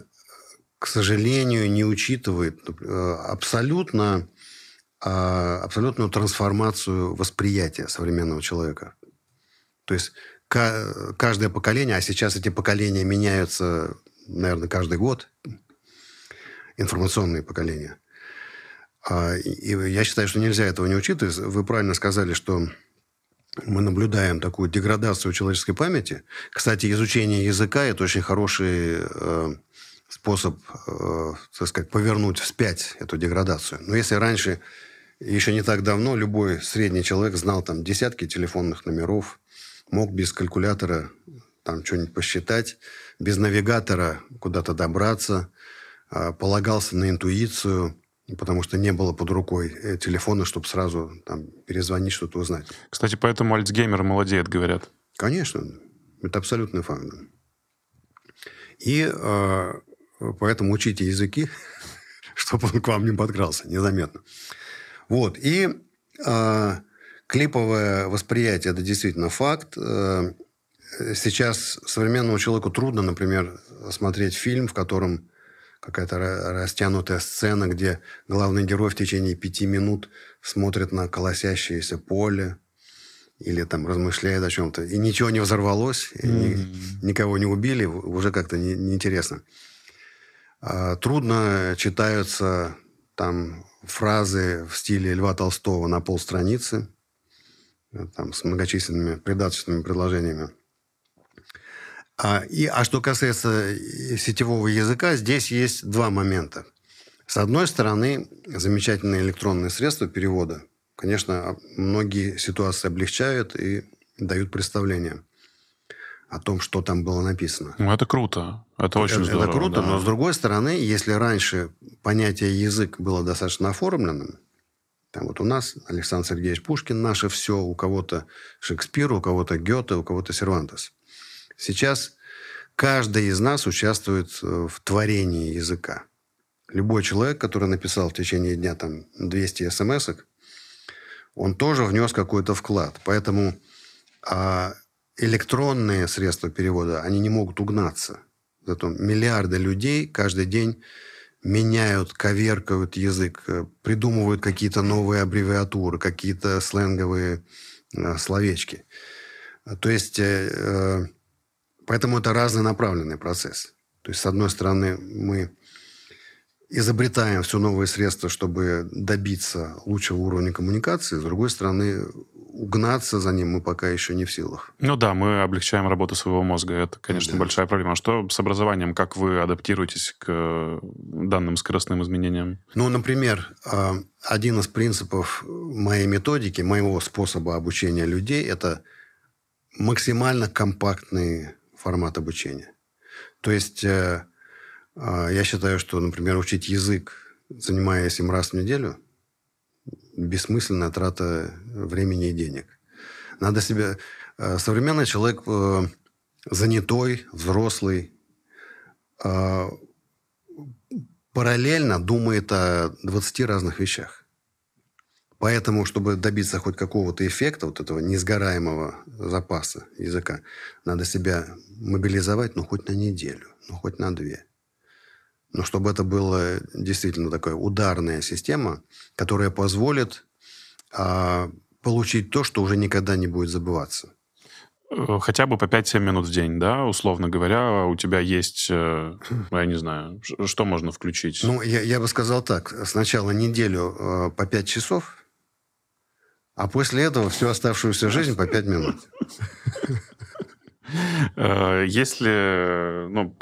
к сожалению, не учитывает э, абсолютно, а, абсолютную трансформацию восприятия современного человека. То есть ка- каждое поколение, а сейчас эти поколения меняются, наверное, каждый год, информационные поколения. А, и я считаю, что нельзя этого не учитывать. Вы правильно сказали, что мы наблюдаем такую деградацию человеческой памяти. Кстати, изучение языка – это очень хороший э, способ, э, так сказать, повернуть вспять эту деградацию. Но если раньше, еще не так давно, любой средний человек знал там десятки телефонных номеров, мог без калькулятора там что-нибудь посчитать, без навигатора куда-то добраться, а, полагался на интуицию, потому что не было под рукой э, телефона, чтобы сразу там, перезвонить, что-то узнать. Кстати, поэтому Альцгеймер молодеет, говорят. Конечно, это абсолютный факт. И э, поэтому учите языки, чтобы он к вам не подкрался незаметно. Вот. И э, клиповое восприятие – это действительно факт. Э, сейчас современному человеку трудно, например, смотреть фильм, в котором какая-то ра- растянутая сцена, где главный герой в течение пяти минут смотрит на колосящееся поле, или там размышляет о чем-то, и ничего не взорвалось, и ни- никого не убили, уже как-то не- неинтересно. А, Трудно читаются там фразы в стиле Льва Толстого на полстраницы, э, там, с многочисленными придаточными предложениями. А, и, а что касается э, сетевого языка, здесь есть два момента. С одной стороны, замечательные электронные средства перевода, конечно, а- многие ситуации облегчают и дают представление о том, что там было написано. Ну, это круто. Это очень это, здорово. это круто, да. но с другой стороны, если раньше понятие язык было достаточно оформленным, там вот у нас Александр Сергеевич Пушкин, наше все, у кого-то Шекспир, у кого-то Гёте, у кого-то Сервантес. Сейчас каждый из нас участвует э, в творении языка. Любой человек, который написал в течение дня там 200 смс он тоже внес какой-то вклад. Поэтому а, электронные средства перевода, они не могут угнаться. Зато миллиарды людей каждый день меняют, коверкают язык, э, придумывают какие-то новые аббревиатуры, какие-то сленговые э, словечки. То есть, э, поэтому это разнонаправленный процесс. То есть, с одной стороны, мы изобретаем все новые средства, чтобы добиться лучшего уровня коммуникации. С другой стороны, угнаться за ним мы пока еще не в силах. Ну да, мы облегчаем работу своего мозга. Это, конечно, Да. большая проблема. А что с образованием? Как вы адаптируетесь к э, данным скоростным изменениям? Ну, например, э, один из принципов моей методики, моего способа обучения людей – это максимально компактный формат обучения. То есть э, я считаю, что, например, учить язык, занимаясь им раз в неделю, бессмысленная трата времени и денег. Надо себе... э, Современный человек э, занятой, взрослый, э, параллельно думает о 20 разных вещах. Поэтому, чтобы добиться хоть какого-то эффекта, вот этого несгораемого запаса языка, надо себя мобилизовать, ну, хоть на неделю, ну, хоть на две. Но чтобы это была действительно такая ударная система, которая позволит а, получить то, что уже никогда не будет забываться. Э, хотя бы по 5-7 минут в день, да, условно говоря, у тебя есть, э, я не знаю, что можно включить? Ну, я, я бы сказал так. Сначала неделю э, по 5 часов, а после этого всю оставшуюся жизнь по 5 минут. Э, если, ну,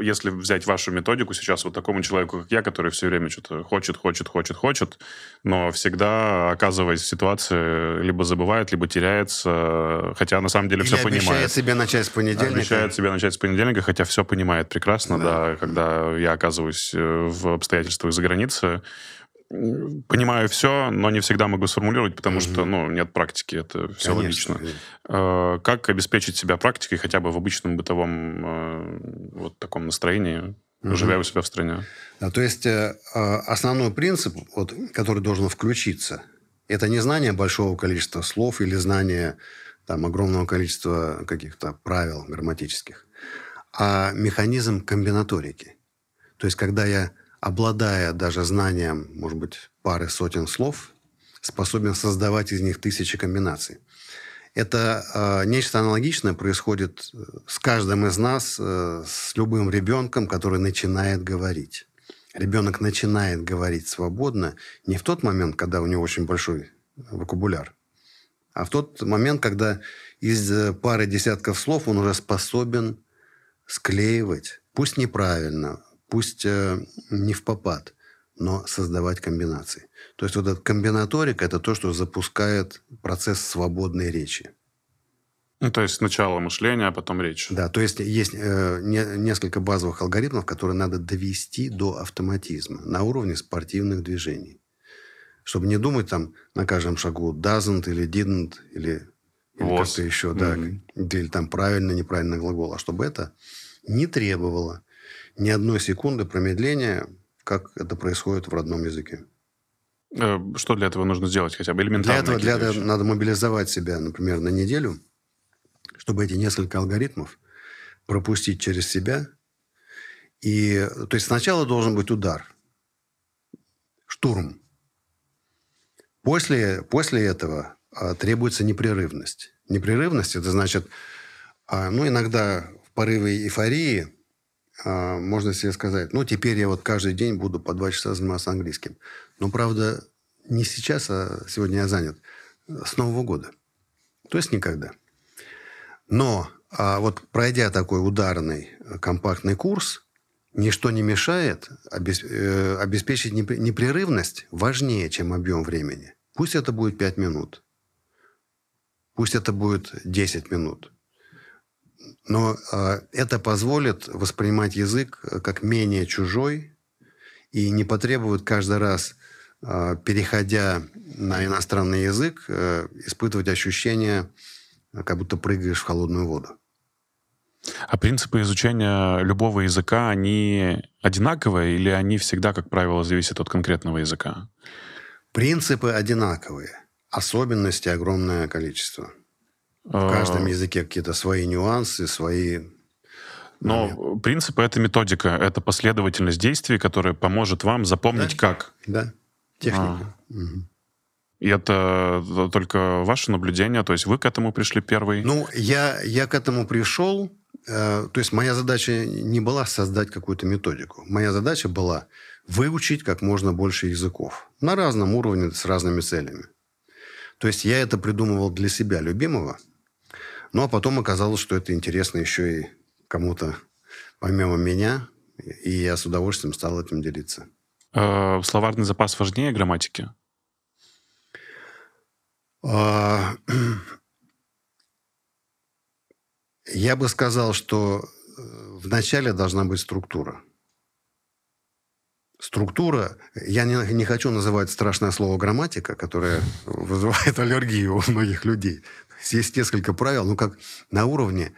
если взять вашу методику сейчас вот такому человеку, как я, который все время что-то хочет, хочет, хочет, хочет, но всегда, оказываясь в ситуации, либо забывает, либо теряется, хотя на самом деле Или все понимает. обещает себе начать с понедельника. Обещает себе начать с понедельника, хотя все понимает прекрасно, да, да когда я оказываюсь э, в обстоятельствах за границей, понимаю все, но не всегда могу сформулировать, потому mm-hmm. что, ну, нет практики, это все Конечно. логично. Э, как обеспечить себя практикой хотя бы в обычном бытовом э, вот таком настроении, mm-hmm. живя у себя в стране? Да, то есть э, а, основной принцип, вот, который должен включиться, это не знание большого количества слов или знание там, огромного количества каких-то правил грамматических, а механизм комбинаторики. То есть, когда я обладая даже знанием, может быть, пары сотен слов, способен создавать из них тысячи комбинаций. Это э, нечто аналогичное происходит э, с каждым из нас, э, с любым ребенком, который начинает говорить. Ребенок начинает говорить свободно не в тот момент, когда у него очень большой вокабуляр, а в тот момент, когда из э, пары десятков слов он уже способен склеивать, пусть неправильно, пусть э, не в попад, но создавать комбинации. То есть вот эта комбинаторика – это то, что запускает процесс свободной речи. Ну, то есть сначала мышление, а потом речь. Да, то есть есть э, не, несколько базовых алгоритмов, которые надо довести до автоматизма на уровне спортивных движений. Чтобы не думать там на каждом шагу doesn't или didn't или, или как-то еще, да, mm-hmm. или там правильно, неправильно глагол, а чтобы это не требовало ни одной секунды промедления, как это происходит в родном языке. Э, что для этого нужно сделать хотя бы элементарно? Для этого, для этого надо мобилизовать себя, например, на неделю, чтобы эти несколько алгоритмов пропустить через себя. И, то есть сначала должен быть удар, штурм. После, после этого а, требуется непрерывность. Непрерывность – это значит, а, ну, иногда в порыве эйфории – можно себе сказать, ну, теперь я вот каждый день буду по два часа заниматься английским. Но, правда, не сейчас, а сегодня я занят. С Нового года. То есть никогда. Но а вот пройдя такой ударный э, компактный курс, ничто не мешает э, обеспечить непрерывность важнее, чем объем времени. Пусть это будет 5 минут. Пусть это будет 10 минут. Но э, это позволит воспринимать язык э, как менее чужой и не потребует каждый раз, э, переходя на иностранный язык, э, испытывать ощущение, как будто прыгаешь в холодную воду. А принципы изучения любого языка, они одинаковые или они всегда, как правило, зависят от конкретного языка? Принципы одинаковые. Особенностей огромное количество. В каждом а. языке какие-то свои нюансы, свои... Но момент. принципы — это методика, это последовательность действий, которая поможет вам запомнить да? как. Да, техника. А. Угу. И это только ваше наблюдение, то есть вы к этому пришли первый? Ну, я, я к этому пришел, э, то есть моя задача не была создать какую-то методику. Моя задача была выучить как можно больше языков на разном уровне с разными целями. То есть я это придумывал для себя любимого, ну, а потом оказалось, что это интересно еще и кому-то помимо меня, и я с удовольствием стал этим делиться. Э, словарный запас важнее грамматики? А, я бы сказал, что э, вначале должна быть структура. Структура, я не, не хочу называть страшное слово грамматика, которое вызывает аллергию у многих людей. Есть несколько правил, ну, как на уровне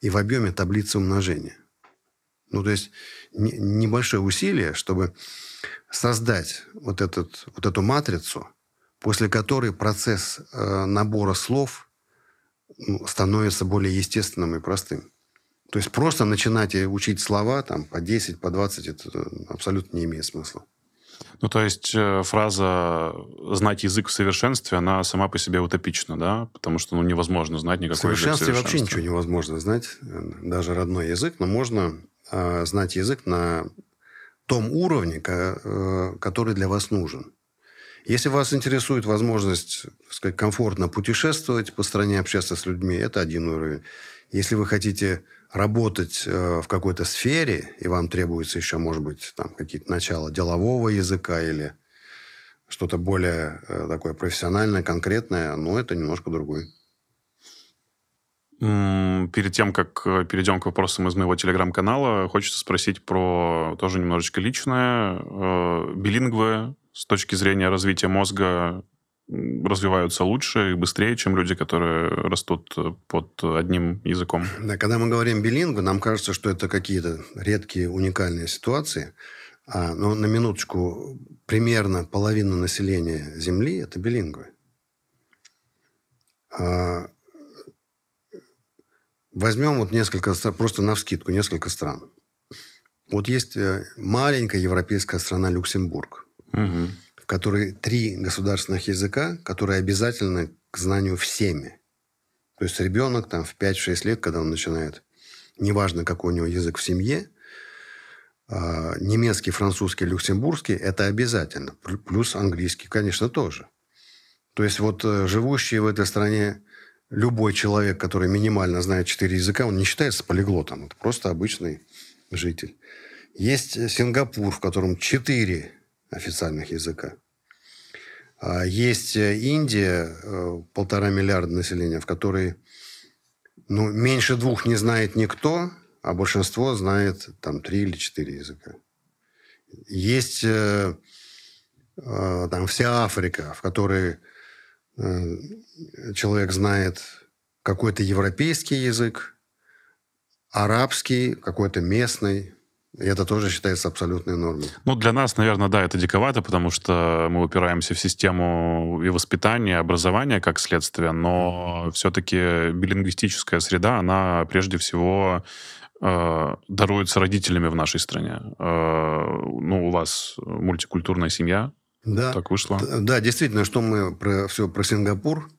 и в объеме таблицы умножения. Ну, то есть небольшое усилие, чтобы создать вот, этот, вот эту матрицу, после которой процесс э, набора слов ну, становится более естественным и простым. То есть просто начинать учить слова там, по 10, по 20, это абсолютно не имеет смысла. Ну, то есть э, фраза «знать язык в совершенстве», она сама по себе утопична, да? Потому что ну, невозможно знать никакой язык в совершенстве. вообще ничего невозможно знать, даже родной язык, но можно э, знать язык на том уровне, э, который для вас нужен. Если вас интересует возможность так сказать, комфортно путешествовать по стране, общаться с людьми, это один уровень. Если вы хотите работать э, в какой-то сфере, и вам требуется еще, может быть, там какие-то начала делового языка или что-то более э, такое профессиональное, конкретное, но это немножко другой. Перед тем, как э, перейдем к вопросам из моего телеграм-канала, хочется спросить про тоже немножечко личное. Билингвы с точки зрения развития мозга развиваются лучше и быстрее, чем люди, которые растут э, под одним языком. Да, когда мы говорим билингвы, нам кажется, что это какие-то редкие, уникальные ситуации. А, но на минуточку, примерно половина населения Земли – это билингвы. А, возьмем вот несколько, просто на вскидку, несколько стран. Вот есть э, маленькая европейская страна Люксембург. Угу в которой три государственных языка, которые обязательны к знанию всеми. То есть ребенок там в 5-6 лет, когда он начинает, неважно, какой у него язык в семье, а, немецкий, французский, люксембургский – это обязательно. Плюс английский, конечно, тоже. То есть вот э, живущий в этой стране любой человек, который минимально знает четыре языка, он не считается полиглотом. Это просто обычный житель. Есть Сингапур, в котором четыре официальных языка. А есть э, Индия, э, полтора миллиарда населения, в которой ну, меньше двух не знает никто, а большинство знает там три или четыре языка. Есть э, там вся Африка, в которой человек знает какой-то европейский язык, арабский, какой-то местный, и это тоже считается абсолютной нормой. Ну, для нас, наверное, да, это диковато, потому что мы упираемся в систему и воспитания, и образования как следствие, но все-таки билингвистическая среда, она прежде всего э, даруется родителями в нашей стране. Э, ну, у вас мультикультурная семья, да. так вышло. Да, действительно, что мы про все про Сингапур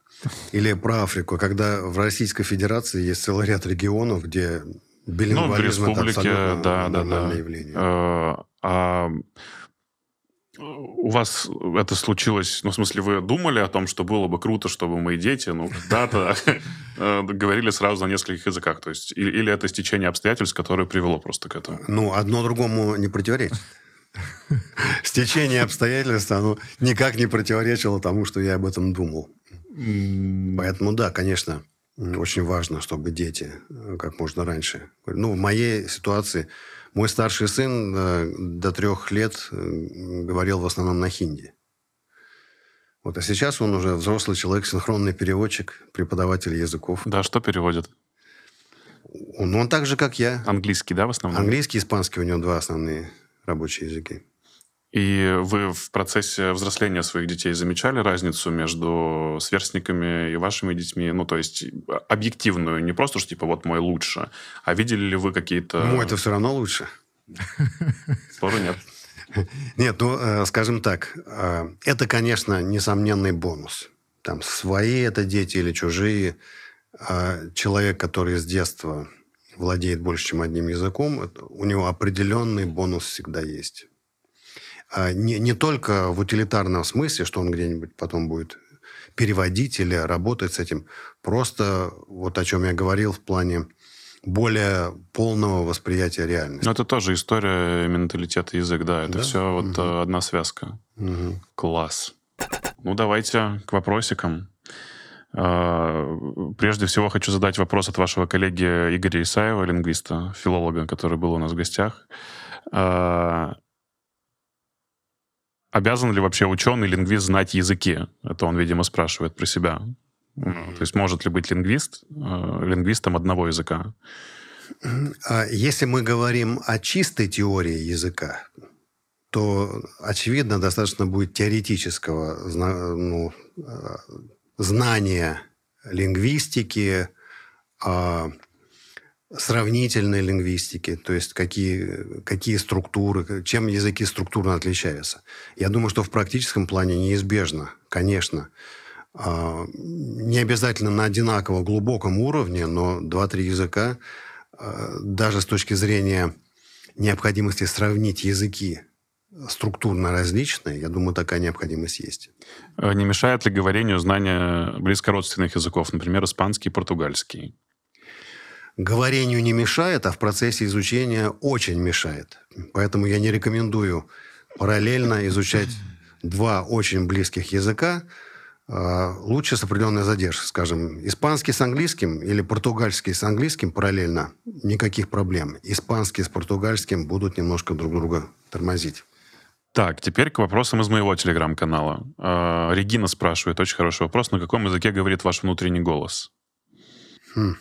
или про Африку, когда в Российской Федерации есть целый ряд регионов, где ну, в республике, да, да, да. явление. Э, а у вас это случилось, ну, в смысле, вы думали о том, что было бы круто, чтобы мои дети, ну, когда-то э, говорили сразу на нескольких языках, то есть, или это стечение обстоятельств, которое привело просто к этому? Ну, одно другому не противоречит. Стечение обстоятельств, оно никак не противоречило тому, что я об этом думал. Поэтому, да, конечно, очень важно, чтобы дети э, как можно раньше. Ну, в моей ситуации мой старший сын э, до трех лет э, говорил в основном на хинди. Вот, а сейчас он уже взрослый человек, синхронный переводчик, преподаватель языков. Да, что переводит? Он, он так же, как я. Английский, да, в основном? Английский испанский у него два основные рабочие языки. И вы в процессе взросления своих детей замечали разницу между сверстниками и вашими детьми? Ну, то есть объективную, не просто, что типа вот мой лучше, а видели ли вы какие-то... Мой это все равно лучше. Спору нет. Нет, ну, э, скажем так, э, это, конечно, несомненный бонус. Там свои это дети или чужие. А человек, который с детства владеет больше, чем одним языком, у него определенный бонус всегда есть. А, не, не только в утилитарном смысле, что он где-нибудь потом будет переводить или работать с этим. Просто вот о чем я говорил в плане более полного восприятия реальности. Но это тоже история менталитета язык, да. Это да? все вот угу. одна связка. Угу. Класс. Ну, давайте к вопросикам. А, прежде всего хочу задать вопрос от вашего коллеги Игоря Исаева, лингвиста, филолога, который был у нас в гостях. Обязан ли вообще ученый, лингвист знать языки? Это он, видимо, спрашивает про себя. Mm-hmm. То есть может ли быть лингвист э, лингвистом одного языка? А если мы говорим о чистой теории языка, то, очевидно, достаточно будет теоретического ну, а, знания лингвистики, а, сравнительной лингвистики, то есть какие, какие структуры, чем языки структурно отличаются. Я думаю, что в практическом плане неизбежно, конечно, а, не обязательно на одинаково глубоком уровне, но два-три языка, а, даже с точки зрения необходимости сравнить языки структурно различные, я думаю, такая необходимость есть. А не мешает ли говорению знания близкородственных языков, например, испанский и португальский? Говорению не мешает, а в процессе изучения очень мешает. Поэтому я не рекомендую параллельно изучать два очень близких языка, а, лучше с определенной задержкой, скажем, испанский с английским или португальский с английским параллельно, никаких проблем. Испанский с португальским будут немножко друг друга тормозить. Так, теперь к вопросам из моего телеграм-канала. Э, Регина спрашивает, очень хороший вопрос, на каком языке говорит ваш внутренний голос? Хм.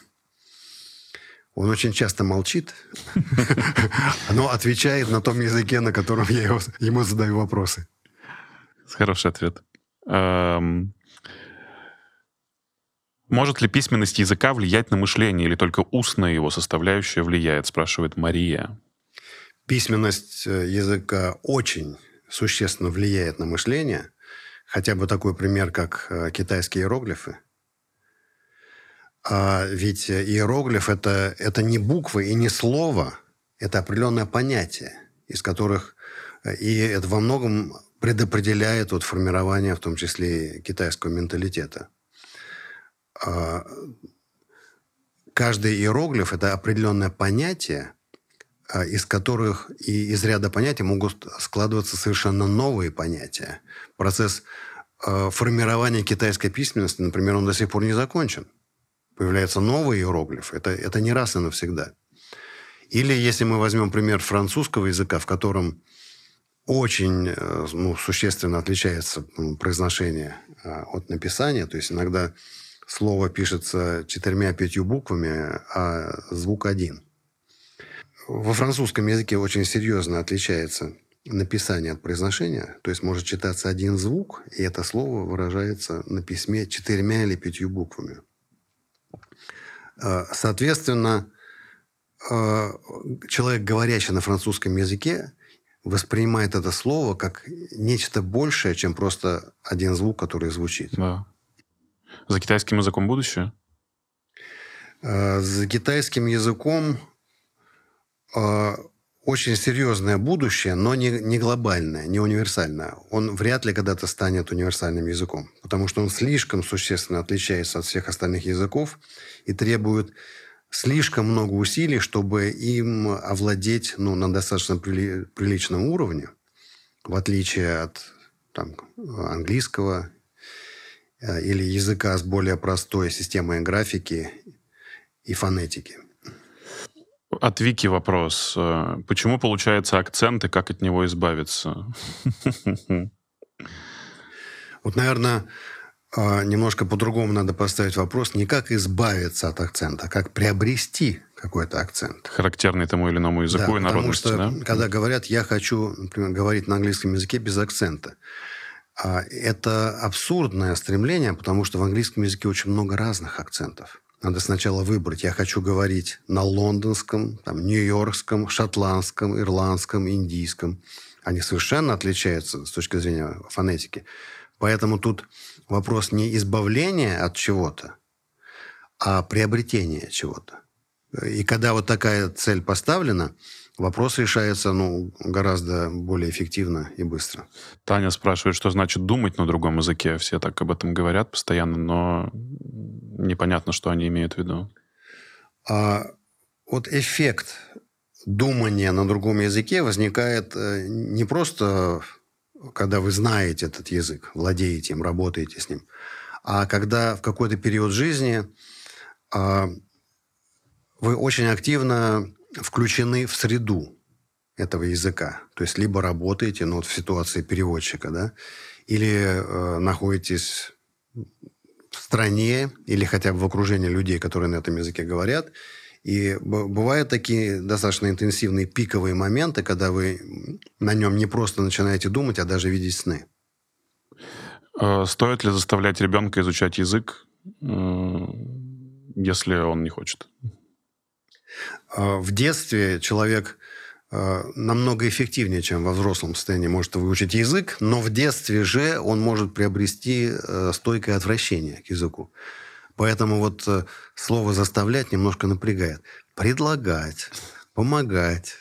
Он очень часто молчит, но отвечает на том языке, на котором я ему задаю вопросы. Хороший ответ. Эм, может ли письменность языка влиять на мышление, или только устная его составляющая влияет, спрашивает Мария. Письменность э, языка очень существенно влияет на мышление. Хотя бы такой пример, как э, китайские иероглифы. А ведь иероглиф это, – это не буквы и не слово, это определенное понятие, из которых и это во многом предопределяет вот формирование, в том числе китайского менталитета. А, каждый иероглиф – это определенное понятие, а, из которых и из ряда понятий могут складываться совершенно новые понятия. Процесс а, формирования китайской письменности, например, он до сих пор не закончен. Появляются новые иероглифы. Это, это не раз и навсегда. Или если мы возьмем пример французского языка, в котором очень э, ну, существенно отличается произношение от написания, то есть иногда слово пишется четырьмя-пятью буквами, а звук один. Во французском языке очень серьезно отличается написание от произношения, то есть может читаться один звук, и это слово выражается на письме четырьмя или пятью буквами. А, соответственно, а, человек, говорящий на французском языке, воспринимает это слово как нечто большее, чем просто один звук, который звучит. Да. За китайским языком будущее? А, за китайским языком очень серьезное будущее, но не, не глобальное, не универсальное. Он вряд ли когда-то станет универсальным языком, потому что он слишком существенно отличается от всех остальных языков и требует слишком много усилий, чтобы им овладеть ну, на достаточно прили, приличном уровне, в отличие от там, английского Э, или языка с более простой системой графики и фонетики. От Вики вопрос. Э, почему получается акцент и как от него избавиться? Вот, наверное, э, немножко по-другому надо поставить вопрос. Не как избавиться от акцента, а как приобрести какой-то акцент. Характерный тому или иному языку да, и народности, потому что, да? когда говорят, я хочу, например, говорить на английском языке без акцента, а это абсурдное стремление, потому что в английском языке очень много разных акцентов. Надо сначала выбрать. Я хочу говорить на лондонском, там, нью-йоркском, шотландском, ирландском, индийском. Они совершенно отличаются с точки зрения фонетики. Поэтому тут вопрос не избавления от чего-то, а приобретения чего-то. И когда вот такая цель поставлена, вопрос решается ну, гораздо более эффективно и быстро. Таня спрашивает, что значит думать на другом языке. Все так об этом говорят постоянно, но непонятно, что они имеют в виду. А вот эффект думания на другом языке возникает э, не просто, когда вы знаете этот язык, владеете им, работаете с ним, а когда в какой-то период жизни а, вы очень активно включены в среду этого языка. То есть либо работаете, ну вот в ситуации переводчика, да, или э, находитесь в стране или хотя бы в окружении людей, которые на этом языке говорят, И бывают такие достаточно интенсивные пиковые моменты, когда вы на нем не просто начинаете думать, а даже видеть сны. Э, стоит ли заставлять ребенка изучать язык, э, если он не хочет? Э, в детстве человек намного эффективнее, чем во взрослом состоянии может выучить язык, но в детстве же он может приобрести стойкое отвращение к языку. Поэтому вот слово «заставлять» немножко напрягает. Предлагать, помогать,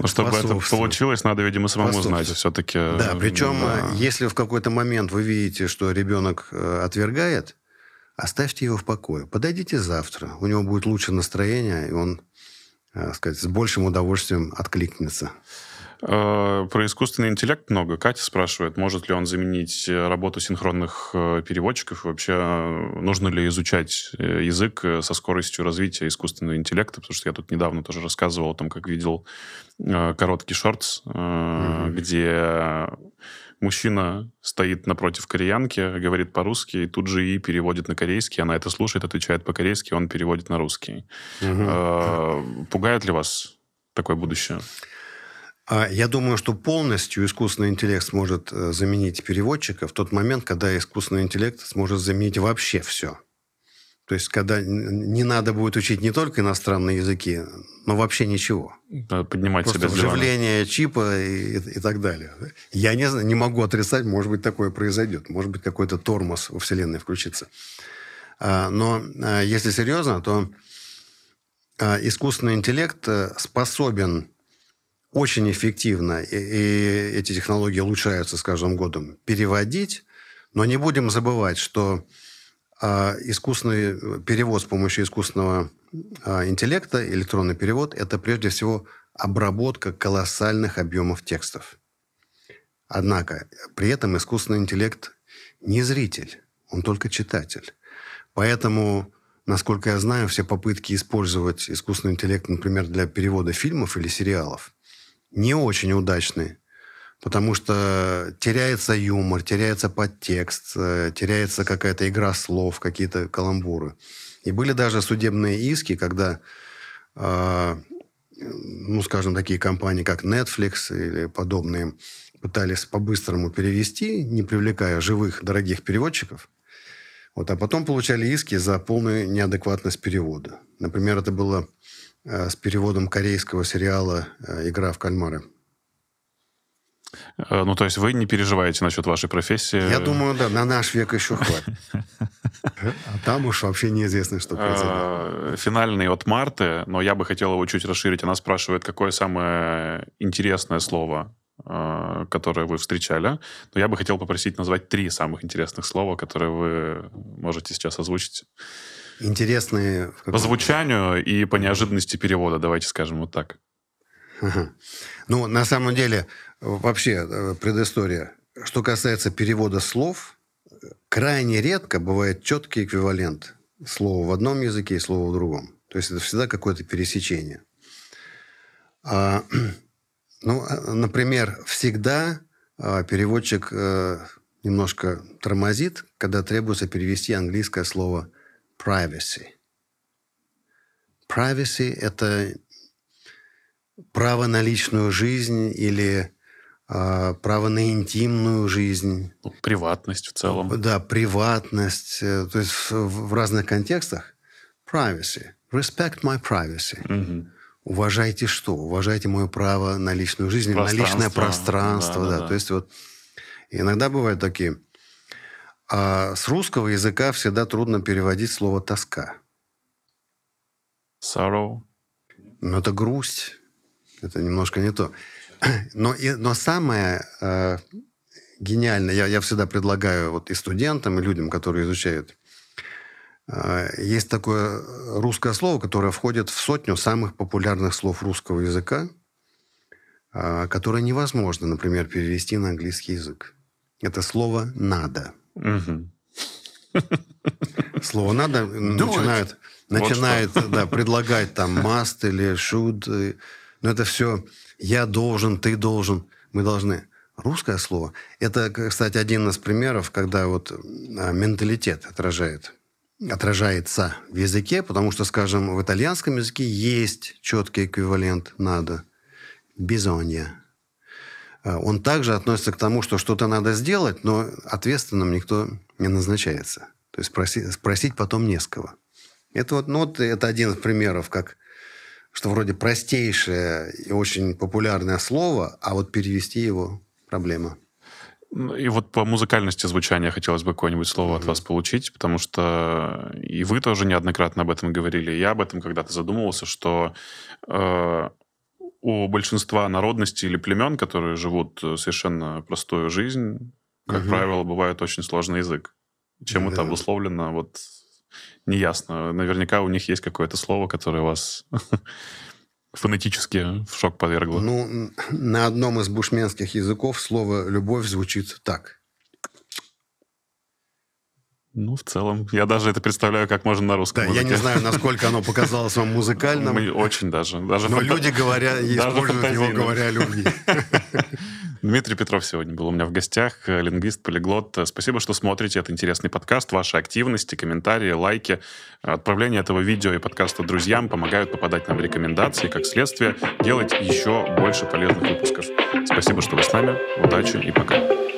ну, чтобы это получилось, надо, видимо, самому знать все-таки. Да, причем, да. если в какой-то момент вы видите, что ребенок э, отвергает, оставьте его в покое. Подойдите завтра. У него будет лучшее настроение, и он, э, сказать, с большим удовольствием откликнется. Э, про искусственный интеллект много. Катя спрашивает, может ли он заменить э, работу синхронных э, переводчиков. Вообще, нужно ли изучать язык со скоростью развития искусственного интеллекта? Потому что я тут недавно тоже рассказывал о том, как видел короткий шортс, mm-hmm. где мужчина стоит напротив кореянки, говорит по-русски, и тут же и переводит на корейский. Она это слушает, отвечает по-корейски, он переводит на русский. Mm-hmm. Пугает ли вас такое будущее? А я думаю, что полностью искусственный интеллект сможет э, заменить переводчика в тот момент, когда искусственный интеллект сможет заменить вообще все. То есть, когда не надо будет учить не только иностранные языки, но вообще ничего. Поднимать Просто себя с вживление чипа и, и, и так далее. Я не, не могу отрицать, может быть, такое произойдет. Может быть, какой-то тормоз во Вселенной включится. А, но а, если серьезно, то искусственный интеллект э, способен очень эффективно, и, и эти технологии улучшаются с каждым годом, переводить, но не будем забывать, что искусственный перевод с помощью искусственного э, интеллекта, электронный перевод, это прежде всего обработка колоссальных объемов текстов. Однако при этом искусственный интеллект не зритель, он только читатель. Поэтому, насколько я знаю, все попытки использовать искусственный интеллект, например, для перевода фильмов или сериалов – не очень удачный. Потому что теряется юмор, теряется подтекст, э, теряется какая-то игра слов, какие-то каламбуры. И были даже судебные иски, когда, э, ну, скажем, такие компании, как Netflix или подобные, пытались по-быстрому перевести, не привлекая живых, дорогих переводчиков. Вот, а потом получали иски за полную неадекватность перевода. Например, это было Э, с переводом корейского сериала э, «Игра в кальмары». Э, ну, то есть вы не переживаете насчет вашей профессии? Я думаю, да, на наш век еще хватит. А там уж вообще неизвестно, что произойдет. Финальный от Марты, но я бы хотел его чуть расширить. Она спрашивает, какое самое интересное слово, которое вы встречали. Но я бы хотел попросить назвать три самых интересных слова, которые вы можете сейчас озвучить интересные... По звучанию и по неожиданности перевода, давайте скажем вот так. Ага. Ну, на самом деле, вообще, э, предыстория. Что касается перевода слов, крайне редко бывает четкий эквивалент слова в одном языке и слова в другом. То есть это всегда какое-то пересечение. А, ну, а, например, всегда а, переводчик а, немножко тормозит, когда требуется перевести английское слово privacy. Privacy – это право на личную жизнь или э, право на интимную жизнь. Ну, приватность в целом. Да, приватность. Э, то есть в, разных контекстах. Privacy. Respect my privacy. Угу. Уважайте что? Уважайте мое право на личную жизнь, на личное пространство. Да, да, да. То есть вот иногда бывают такие а с русского языка всегда трудно переводить слово «тоска». Sorrow. Ну, это грусть. Это немножко не то. Но, и, но самое э, гениальное, я, я всегда предлагаю вот и студентам, и людям, которые изучают, э, есть такое русское слово, которое входит в сотню самых популярных слов русского языка, э, которое невозможно, например, перевести на английский язык. Это слово «надо». Слово надо начинают, начинает вот да, предлагать там must или should. Но это все я должен, ты должен, мы должны. Русское слово. Это, кстати, один из примеров, когда вот а, менталитет отражает отражается в языке, потому что, скажем, в итальянском языке есть четкий эквивалент «надо» – «бизонья». А, он также относится к тому, что что-то надо сделать, но ответственным никто не назначается. То есть спросить, спросить потом не с кого. Это вот, ну, вот это один из примеров, как что вроде простейшее и очень популярное слово, а вот перевести его проблема. Ну, и вот по музыкальности звучания хотелось бы какое-нибудь слово mm-hmm. от вас получить, потому что и вы тоже неоднократно об этом говорили, и я об этом когда-то задумывался, что э, у большинства народностей или племен, которые живут совершенно простую жизнь, как mm-hmm. правило, бывает очень сложный язык. Чем mm-hmm. это обусловлено, вот неясно. Наверняка у них есть какое-то слово, которое вас фонетически в шок подвергло? Ну, на одном из бушменских языков слово «любовь» звучит так. Ну, в целом, я даже это представляю, как можно на русском Да, языке. я не знаю, насколько оно показалось вам музыкальным. Очень даже. даже Но фанта... люди говоря, используют его, говоря о любви. Дмитрий Петров сегодня был у меня в гостях, лингвист, полиглот. Спасибо, что смотрите этот интересный подкаст. Ваши активности, комментарии, лайки, отправление этого видео и подкаста друзьям помогают попадать нам в рекомендации, как следствие, делать еще больше полезных выпусков. Спасибо, что вы с нами. Удачи и пока.